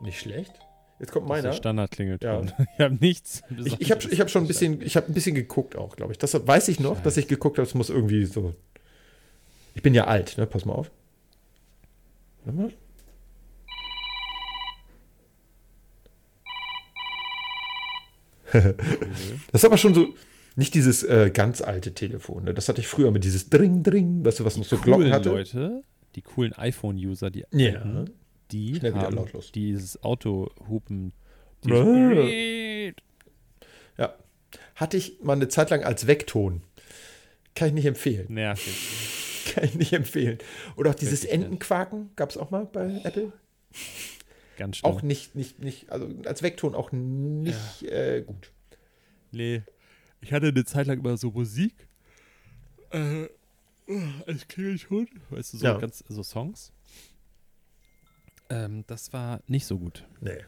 Nicht schlecht. Jetzt kommt Das ist der meiner. Standardklingelton. Ich habe nichts. Ich, ich habe ich hab schon ein bisschen, ich habe ein bisschen geguckt auch, glaube ich. Das weiß ich noch, dass ich geguckt habe. Es muss irgendwie so. Ich bin ja alt, ne? Pass mal auf. Warte mal. Das ist aber schon so, nicht dieses äh, ganz alte Telefon. Ne? Das hatte ich früher mit dieses Dring, Dring, weißt du, was noch so Glocken hatte. Leute, die coolen iPhone-User, die Ja. alten, die Schnell haben lautlos. dieses Autohupen. Ja. Ja. Hatte ich mal eine Zeit lang als Weckton. Kann ich nicht empfehlen. Nervig. Kann ich nicht empfehlen. Oder auch dieses. Entenquaken gab es auch mal bei Apple. Ganz schlimm. Auch nicht, nicht, nicht, also als Weckton auch nicht äh, gut. Nee. Ich hatte eine Zeit lang immer so Musik. Äh, als Klingelton. Weißt du, so Ja. ganz, so Songs. Ähm, das war nicht so gut. Nee.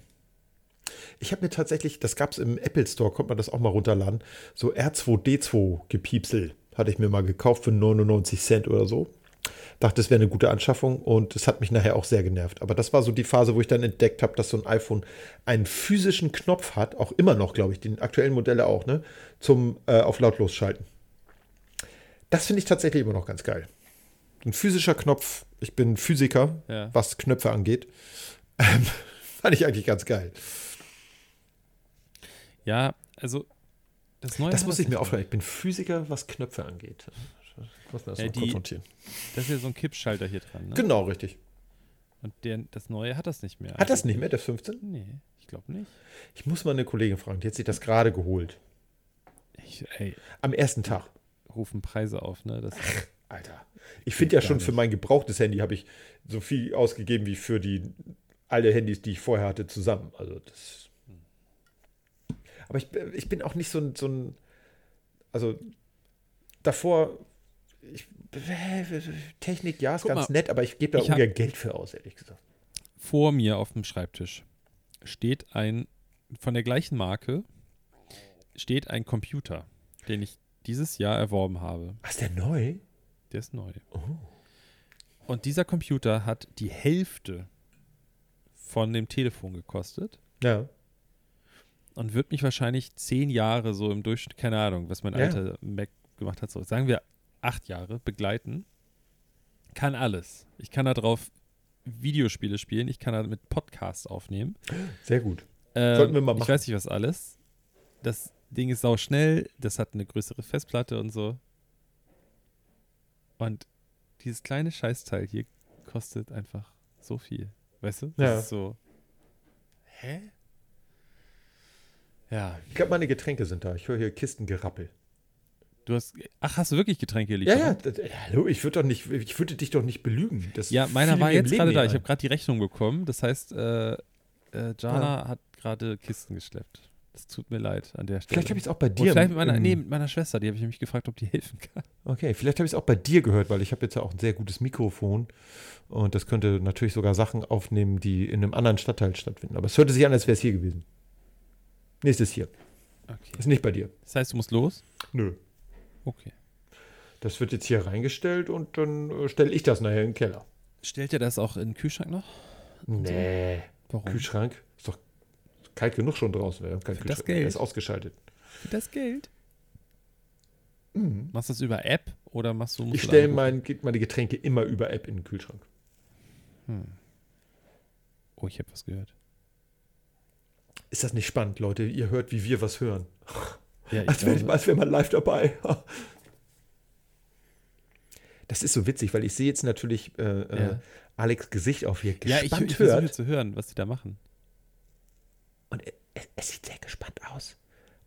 Ich habe mir tatsächlich, das gab es im Apple Store, konnte man das auch mal runterladen, so R2D2 gepiepsel. Hatte ich mir mal gekauft für 99 Cent oder so. Dachte, es wäre eine gute Anschaffung und es hat mich nachher auch sehr genervt. Aber das war so die Phase, wo ich dann entdeckt habe, dass so ein iPhone einen physischen Knopf hat, auch immer noch, glaube ich, die aktuellen Modelle auch, ne, zum äh, auf lautlos schalten. Das finde ich tatsächlich immer noch ganz geil. Ein physischer Knopf, ich bin Physiker, Ja. was Knöpfe angeht, ähm, fand ich eigentlich ganz geil. Ja, also das neue. Das muss ich mir aufschreiben. Ich bin Physiker, was Knöpfe angeht. Ich muss mir das Ja, mal die- kurz notieren. Das ist ja so ein Kippschalter hier dran. Ne? Genau, richtig. Und der, das neue hat das nicht mehr. Hat das nicht mehr, der 15? Nee, ich glaube nicht. Ich muss mal eine Kollegin fragen, die hat sich das gerade geholt. Ich, ey, Am ersten Tag. Rufen Preise auf, ne? Das, Alter. Ich finde ja schon für mein gebrauchtes Handy habe ich so viel ausgegeben wie für die alle Handys, die ich vorher hatte, zusammen. Also das. Aber ich, ich bin auch nicht so ein, so ein also davor, ich, Technik, ja, ist Guck ganz mal, nett, aber ich gebe da ich ungern Geld für aus, ehrlich gesagt. vor mir auf dem Schreibtisch steht ein, von der gleichen Marke, steht ein Computer, den ich dieses Jahr erworben habe. Ist der neu? Der ist neu. Oh. Und dieser Computer hat die Hälfte von dem Telefon gekostet Ja. und wird mich wahrscheinlich zehn Jahre so im Durchschnitt, keine Ahnung, was mein Ja. alter Mac gemacht hat, so sagen wir acht Jahre begleiten. Kann alles. Ich kann da drauf Videospiele spielen, ich kann damit Podcasts aufnehmen. Sehr gut. Ähm, Sollten wir mal Ich machen. weiß nicht, was alles. Das Ding ist sau schnell, das hat eine größere Festplatte und so. Und dieses kleine Scheißteil hier kostet einfach so viel. Weißt du? Das Ja. ist so. Hä? Ja. Ich glaube, meine Getränke sind da. Ich höre hier Kistengerappel. Du hast. Ach, hast du wirklich Getränke Ja, geliefert? ja, das, ja, hallo, ich würde doch nicht, ich würde dich doch nicht belügen. Das Ja, meiner war jetzt gerade da. Ich habe gerade die Rechnung bekommen. Das heißt, äh, äh, Jana hat gerade Kisten geschleppt. Das tut mir leid an der Stelle. Vielleicht habe ich es auch bei Und dir. vielleicht mit meiner, nee, mit meiner Schwester, die habe ich nämlich gefragt, ob die helfen kann. Okay, vielleicht habe ich es auch bei dir gehört, weil ich habe jetzt ja auch ein sehr gutes Mikrofon und das könnte natürlich sogar Sachen aufnehmen, die in einem anderen Stadtteil stattfinden. Aber es hörte sich an, als wäre es hier gewesen. Nächstes hier. Okay. Ist nicht bei dir. Das heißt, du musst los? Nö. Okay. Das wird jetzt hier reingestellt und dann äh, stelle ich das nachher in den Keller. Stellt ihr das auch in den Kühlschrank noch? Nee. Warum? Kühlschrank? Kalt genug schon draußen. Wir haben keinen Für das Kühlschrank. Geld. Der ist ausgeschaltet. Für das Geld. Mhm. Machst du das über App oder machst du. Ich stelle mein, meine Getränke immer über App in den Kühlschrank. Hm. Oh, ich habe was gehört. Ist das nicht spannend, Leute? Ihr hört, wie wir was hören. Ja, ich Als wäre wär man live dabei. Das ist so witzig, weil ich sehe jetzt natürlich äh, äh, Ja. Alex Gesicht auf, wie er ja, ich, gespannt ich versuche zu hören, was die da machen. Und er, er, er sieht sehr gespannt aus.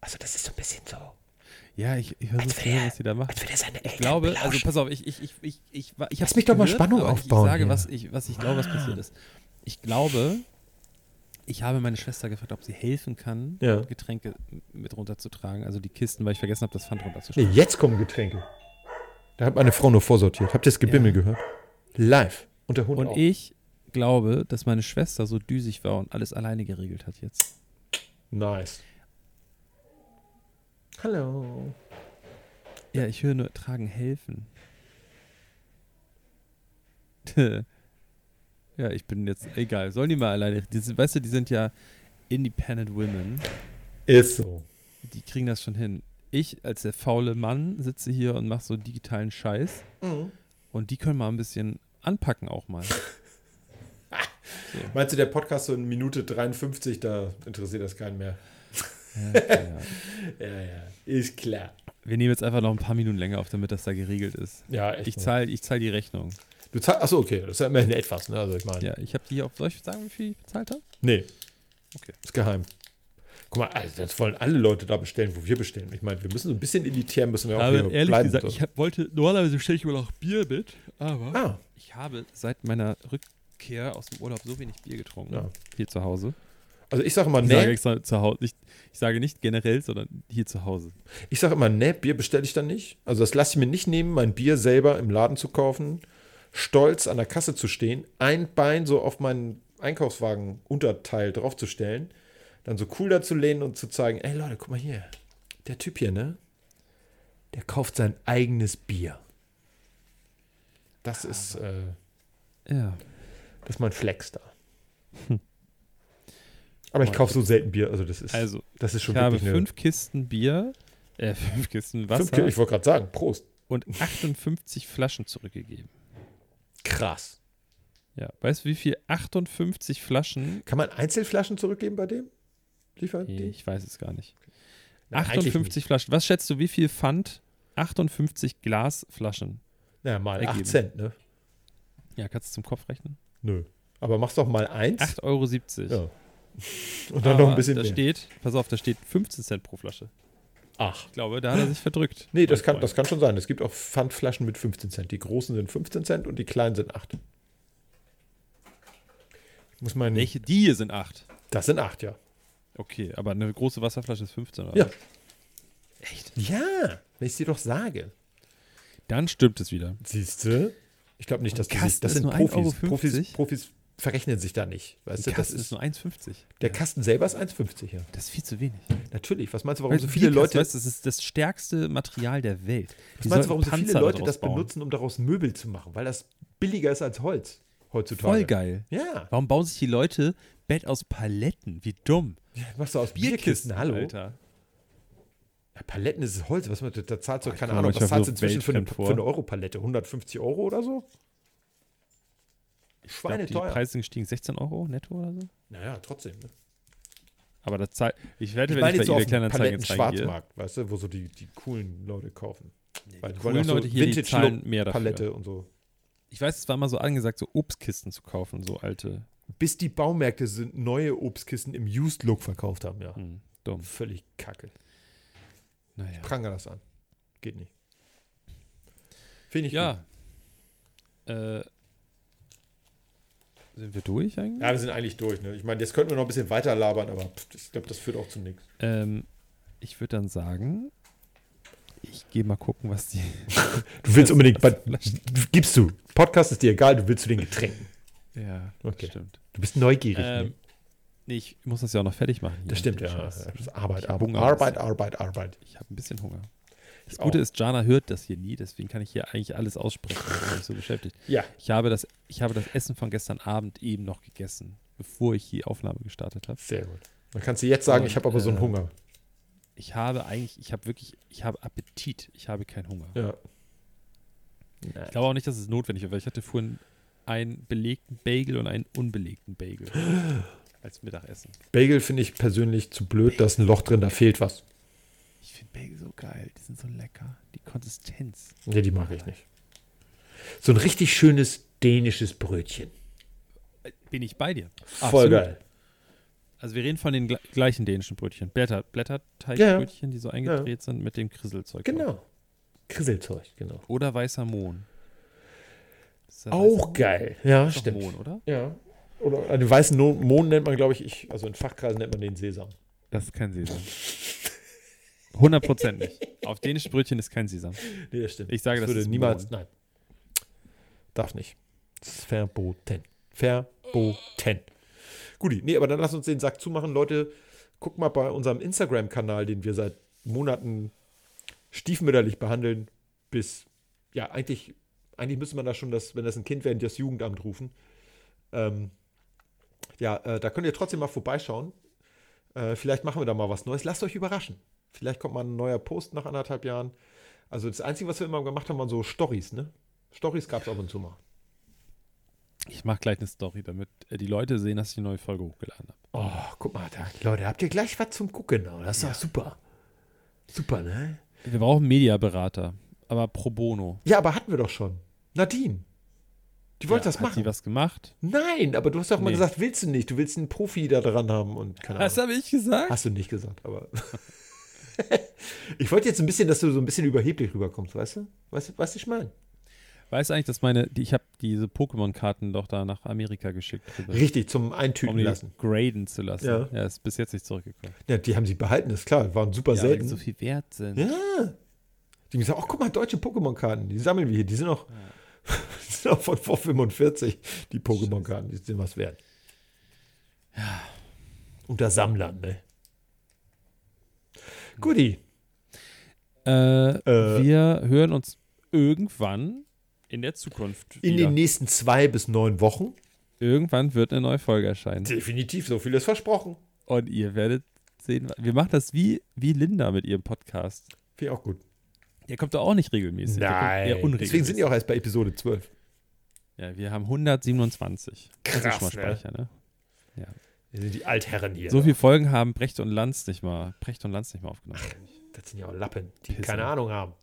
Also das ist so ein bisschen so, Ja, ich, ich versuche zu hören, was die da machen. als würde er seine Eltern Ich glaube, also belauschen. pass auf, ich, ich, ich, ich, ich, ich, Lass mich doch mal Spannung aufbauen Ich sage, hier. was ich, was ich glaube, was passiert ist. Ich glaube, ich habe meine Schwester gefragt, ob sie helfen kann, Ja. Getränke mit runterzutragen, also die Kisten, weil ich vergessen habe, das Pfand Nee, runterzustellen. jetzt kommen Getränke. Da hat meine Frau nur vorsortiert. Habt ihr das Gebimmel Ja. gehört? Live. Und der Hund Und auch. ich glaube, dass meine Schwester so düsig war und alles alleine geregelt hat jetzt. Nice. Hallo. Ja, ich höre nur tragen helfen. ja, ich bin jetzt egal. Sollen die mal alleine? Die, sind- weißt du, die sind ja independent women. Ist so. Die kriegen das schon hin. Ich als der faule Mann sitze hier und mache so digitalen Scheiß und die können mal ein bisschen anpacken auch mal. Meinst du, der Podcast so in Minute 53, da interessiert das keinen mehr? Ja, ja. Ja, ja. Ist klar. Wir nehmen jetzt einfach noch ein paar Minuten länger auf, damit das da geregelt ist. Ja, echt. Ich zahle ich zahl die Rechnung. Du zahlst, achso, okay, das ist ja immerhin etwas, ne? Also ich meine, Ja, ich habe die auf. Soll ich sagen, wie viel ich bezahlt habe? nee. Okay. Ist geheim. Guck mal, also das wollen alle Leute da bestellen, wo wir bestellen. Ich meine, wir müssen so ein bisschen elitär, müssen wir auch Aber hier ehrlich bleiben. gesagt, ich hab, wollte, normalerweise bestelle ich immer noch Bier mit, aber ah, ich habe seit meiner Rückkehr aus dem Urlaub so wenig Bier getrunken. ja. Hier zu Hause. Also ich sage immer, Ich sage nee, extra zu Hause. Nicht, ich sage nicht generell, sondern hier zu Hause. ich sage immer, nee, Bier bestelle ich dann nicht. Also das lasse ich mir nicht nehmen, mein Bier selber im Laden zu kaufen, stolz an der Kasse zu stehen, ein Bein so auf meinen Einkaufswagen-Unterteil draufzustellen, dann so cool da zu lehnen und zu zeigen, ey Leute, guck mal hier, der Typ hier, ne? der kauft sein eigenes Bier. Das ist, äh, Ja. Das ist mein Flex da. Aber ich kaufe so selten Bier, also das ist, Also, das ist schon ich habe wirklich eine, fünf Kisten Bier, äh, fünf Kisten fünf, Wasser ich wollte gerade sagen, Prost. und 58 Flaschen zurückgegeben. Krass. Ja, weißt du, wie viel 58 Flaschen? Kann man Einzelflaschen zurückgeben bei dem? Liefern Nee, ich weiß es gar nicht. Na, eigentlich 58 Flaschen. Was schätzt du, wie viel Pfand 58 Glasflaschen? Ja, mal ergeben. 8 Cent, ne? Ja, kannst du zum Kopf rechnen? Nö. Aber mach's doch mal 1 8,70 Euro. Ja. und dann noch ein bisschen da mehr. steht, pass auf, da steht 15 Cent pro Flasche. Ach. Ich glaube, da hat er sich verdrückt. Nee, das kann, Freund. das kann schon sein. Es gibt auch Pfandflaschen mit 15 Cent. Die großen sind 15 Cent und die kleinen sind 8. Ich muss meinen. Welche? Die hier sind 8. Das sind 8, ja. Okay, aber eine große Wasserflasche ist 15 oder Ja. was? Echt? Ja, wenn ich dir doch sage. Dann stimmt es wieder. Siehst du? Ich glaube nicht, dass die sich, Kasten das sind Profis. 1,50 Euro. Profis. Profis verrechnen sich da nicht. Weißt du, das Kasten ist ist, nur 1,50. der Kasten selber ist 1,50, ja. Das ist viel zu wenig. Natürlich. Was meinst du, warum Weil so viele Bierkasten, Leute, Weißt, das ist das stärkste Material der Welt. was meinst du, warum so viele Panzer Leute das bauen. benutzen, um daraus Möbel zu machen? Weil das billiger ist als Holz heutzutage. Voll geil. Ja. Warum bauen sich die Leute Bett aus Paletten? Wie dumm. Machst du aus Bierkisten, hallo? Alter. Ja, Paletten ist Holz. Was, da da zahlst du, ich keine Ahnung, was zahlst du so inzwischen für eine, für eine Euro-Palette? 150 Euro oder so? Ich glaub, Schweine die. Preise sind gestiegen 16 Euro netto oder so. Naja, trotzdem. Ne? Aber das zahlt. Ich wette, Ich wenn ich jetzt so bei eBay Kleinanzeigen jetzt reingehe. Paletten-Schwarzmarkt, weißt du, wo so die, die coolen Leute kaufen. Weil die coolen auch Leute hier, die zahlen mehr dafür. Palette und so. Ich weiß, es war mal so angesagt, so Obstkisten zu kaufen, so alte. Bis die Baumärkte sind neue Obstkisten im Used-Look verkauft haben, ja. Hm, dumm. Völlig kacke. Naja. Pranger das an. Geht nicht. Finde ich Ja. Äh, sind wir durch eigentlich? Ja, wir sind eigentlich durch. Ne? Ich meine, jetzt könnten wir noch ein bisschen weiter labern, aber pff, ich glaube, das führt auch zu nichts. Ähm, ich würde dann sagen, ich gehe mal gucken, was die. Du willst unbedingt, bei, gibst du. Podcast ist dir egal, du willst zu den Getränken. Ja, Okay. stimmt. Du bist neugierig. Ähm, ne? Nee, ich muss das ja auch noch fertig machen. Das stimmt, ja. Scheiß. Arbeit, Ich Arbeit. Arbeit, Arbeit, Arbeit. Ich habe ein bisschen Hunger. Das Ich Gute auch. ist, Jana hört das hier nie, deswegen kann ich hier eigentlich alles aussprechen, ich bin nicht so beschäftigt. Ja. Ich habe, das, ich habe das Essen von gestern Abend eben noch gegessen, bevor ich die Aufnahme gestartet habe. Sehr gut. Dann kannst du jetzt sagen, Und, ich habe aber so einen Hunger. Ich habe eigentlich, ich habe wirklich, ich habe Appetit, ich habe keinen Hunger. Ja. Ich glaube auch nicht, dass es notwendig ist, weil ich hatte vorhin einen belegten Bagel und einen unbelegten Bagel als Mittagessen. Bagel finde ich persönlich zu blöd, da ist ein Loch drin, da fehlt was. Ich finde Bagel so geil, die sind so lecker. Die Konsistenz. Nee, die mag ich nicht. So ein richtig schönes dänisches Brötchen. Bin ich bei dir. Voll Absolut. geil. Also wir reden von den gle- gleichen dänischen Brötchen. Blätter, Blätterteigbrötchen, die so eingedreht sind mit dem Krisselzeug. drauf. Genau. Krisselzeug, genau. Oder weißer Mohn. Weißer Auch Mohn? geil. Ja, stimmt. Mohn, oder? Ja. Oder einen weißen No- Mohn nennt man, glaube ich, ich, also in Fachkreisen nennt man den Sesam. Das ist kein Sesam. 100% nicht. Auf dänischen Brötchen ist kein Sesam. Nee, das stimmt. Ich sage, das würde ist niemals, nein. Darf nicht. Das ist verboten. Verboten. Guti, nee, aber dann lass uns den Sack zumachen. Leute, guck mal bei unserem Instagram-Kanal, den wir seit Monaten stiefmütterlich behandeln, bis, ja, eigentlich, eigentlich müsste man da schon, das, wenn das ein Kind wäre, das Jugendamt rufen. Ähm, ja, äh, da könnt ihr trotzdem mal vorbeischauen. Äh, vielleicht machen wir da mal was Neues. Lasst euch überraschen. Vielleicht kommt mal ein neuer Post nach anderthalb Jahren. Also das Einzige, was wir immer gemacht haben, waren so Stories, ne? Stories gab es ab und zu mal. Ich mache gleich eine Story, damit äh, die Leute sehen, dass ich eine neue Folge hochgeladen habe. Oh, guck mal, da, Leute, habt ihr gleich was zum Gucken? ne? Das ist doch super. Super, ne? Wir brauchen einen Mediaberater, aber pro bono. Ja, aber hatten wir doch schon. Nadine. Die wollte Ja, das Hat machen. die was gemacht? Nein, aber du hast doch mal Nee. gesagt, willst du nicht. Du willst einen Profi da dran haben und keine Ahnung. habe ich gesagt? Hast du nicht gesagt, aber. ich wollte jetzt ein bisschen, dass du so ein bisschen überheblich rüberkommst, weißt du? Weißt du, was ich meine? Weißt du eigentlich, dass meine, die, ich habe diese Pokémon-Karten doch da nach Amerika geschickt, Richtig, zum um Eintüten die lassen. graden zu lassen. Ja. Ja. ist bis jetzt nicht zurückgekommen. Ja, die haben sie behalten, ist klar. Waren super Ja, weil die selten. so viel wert sind. Ja. Die haben gesagt, ach guck mal, deutsche Pokémon-Karten, die sammeln wir hier. Die sind auch, sind auch von vor 45, die Pokémon-Karten, die sind was wert. Ja. Unter Sammlern, ne? Guti. Äh, Äh. wir hören uns irgendwann in der Zukunft In wieder. den nächsten zwei bis neun Wochen. Irgendwann wird eine neue Folge erscheinen. Definitiv, so viel ist versprochen. Und ihr werdet sehen, wir machen das wie, wie Linda mit ihrem Podcast. Finde ich auch gut. Der kommt doch auch nicht regelmäßig. Unregelmäßig. Deswegen sind die auch erst bei Episode 12. Ja, wir haben 127. Das ist Krass, schon mal ne? Speicher, ne? Das sind die Altherren hier. So viele Folgen haben Brecht und Lanz nicht mal, Brecht und Lanz nicht mal aufgenommen. Das sind ja auch Lappen, die Pisser. keine Ahnung haben.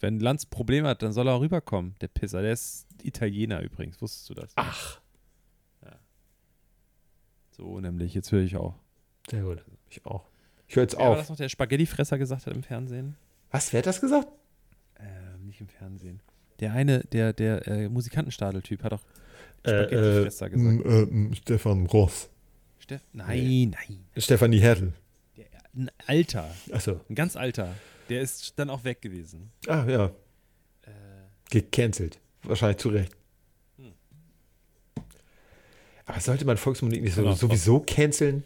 Wenn Lanz Probleme hat, dann soll er auch rüberkommen. Der Pisser, der ist Italiener übrigens. Wusstest du das? Ach, So nämlich, jetzt höre ich auch. sehr gut. Ich auch. Ich höre jetzt war auf. das noch, der Spaghettifresser gesagt hat im Fernsehen? Was, wer hat das gesagt? Ähm, nicht im Fernsehen. Der eine, der, der äh, Musikantenstadel-Typ hat auch Äh, Spaghettifresser gesagt. m, äh, Stefan Ross. Steff nein, nein. Stefanie Hertel. Der, ein alter, Achso. ein ganz alter. Der ist dann auch weg gewesen. Ah, ja. Äh, Gecancelt. Wahrscheinlich zu Recht. Hm. Aber sollte man Volksmusik nicht so, Genau. sowieso canceln?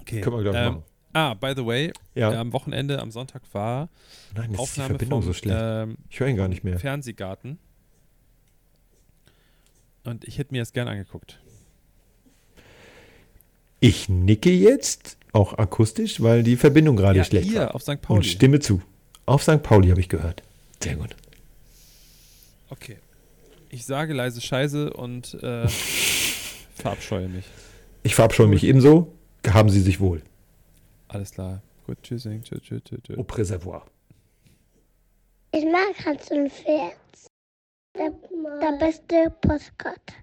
okay. Können wir, glaube ich, ähm, machen. Ah, by the way, Ja. am Wochenende, am Sonntag war Nein, jetzt ist die Aufnahme Verbindung vom so schlecht. ähm, ich höre ihn gar nicht mehr. Fernsehgarten. Und ich hätte mir das gern angeguckt. Ich nicke jetzt, auch akustisch, weil die Verbindung gerade ja, schlecht hier war. auf St. Und Pauli. stimme zu. Auf St. Pauli habe ich gehört. Sehr gut. Okay. Ich sage leise Scheiße und äh, verabscheue mich. Ich verabscheue mich ebenso. Haben Sie sich wohl. Alles klar. Gut, tschüssing. Tschüss, tschüss, tschüss, tschüss. Au Präservoir. Ich mag Hans und Pferd. Der, der beste Postkarte.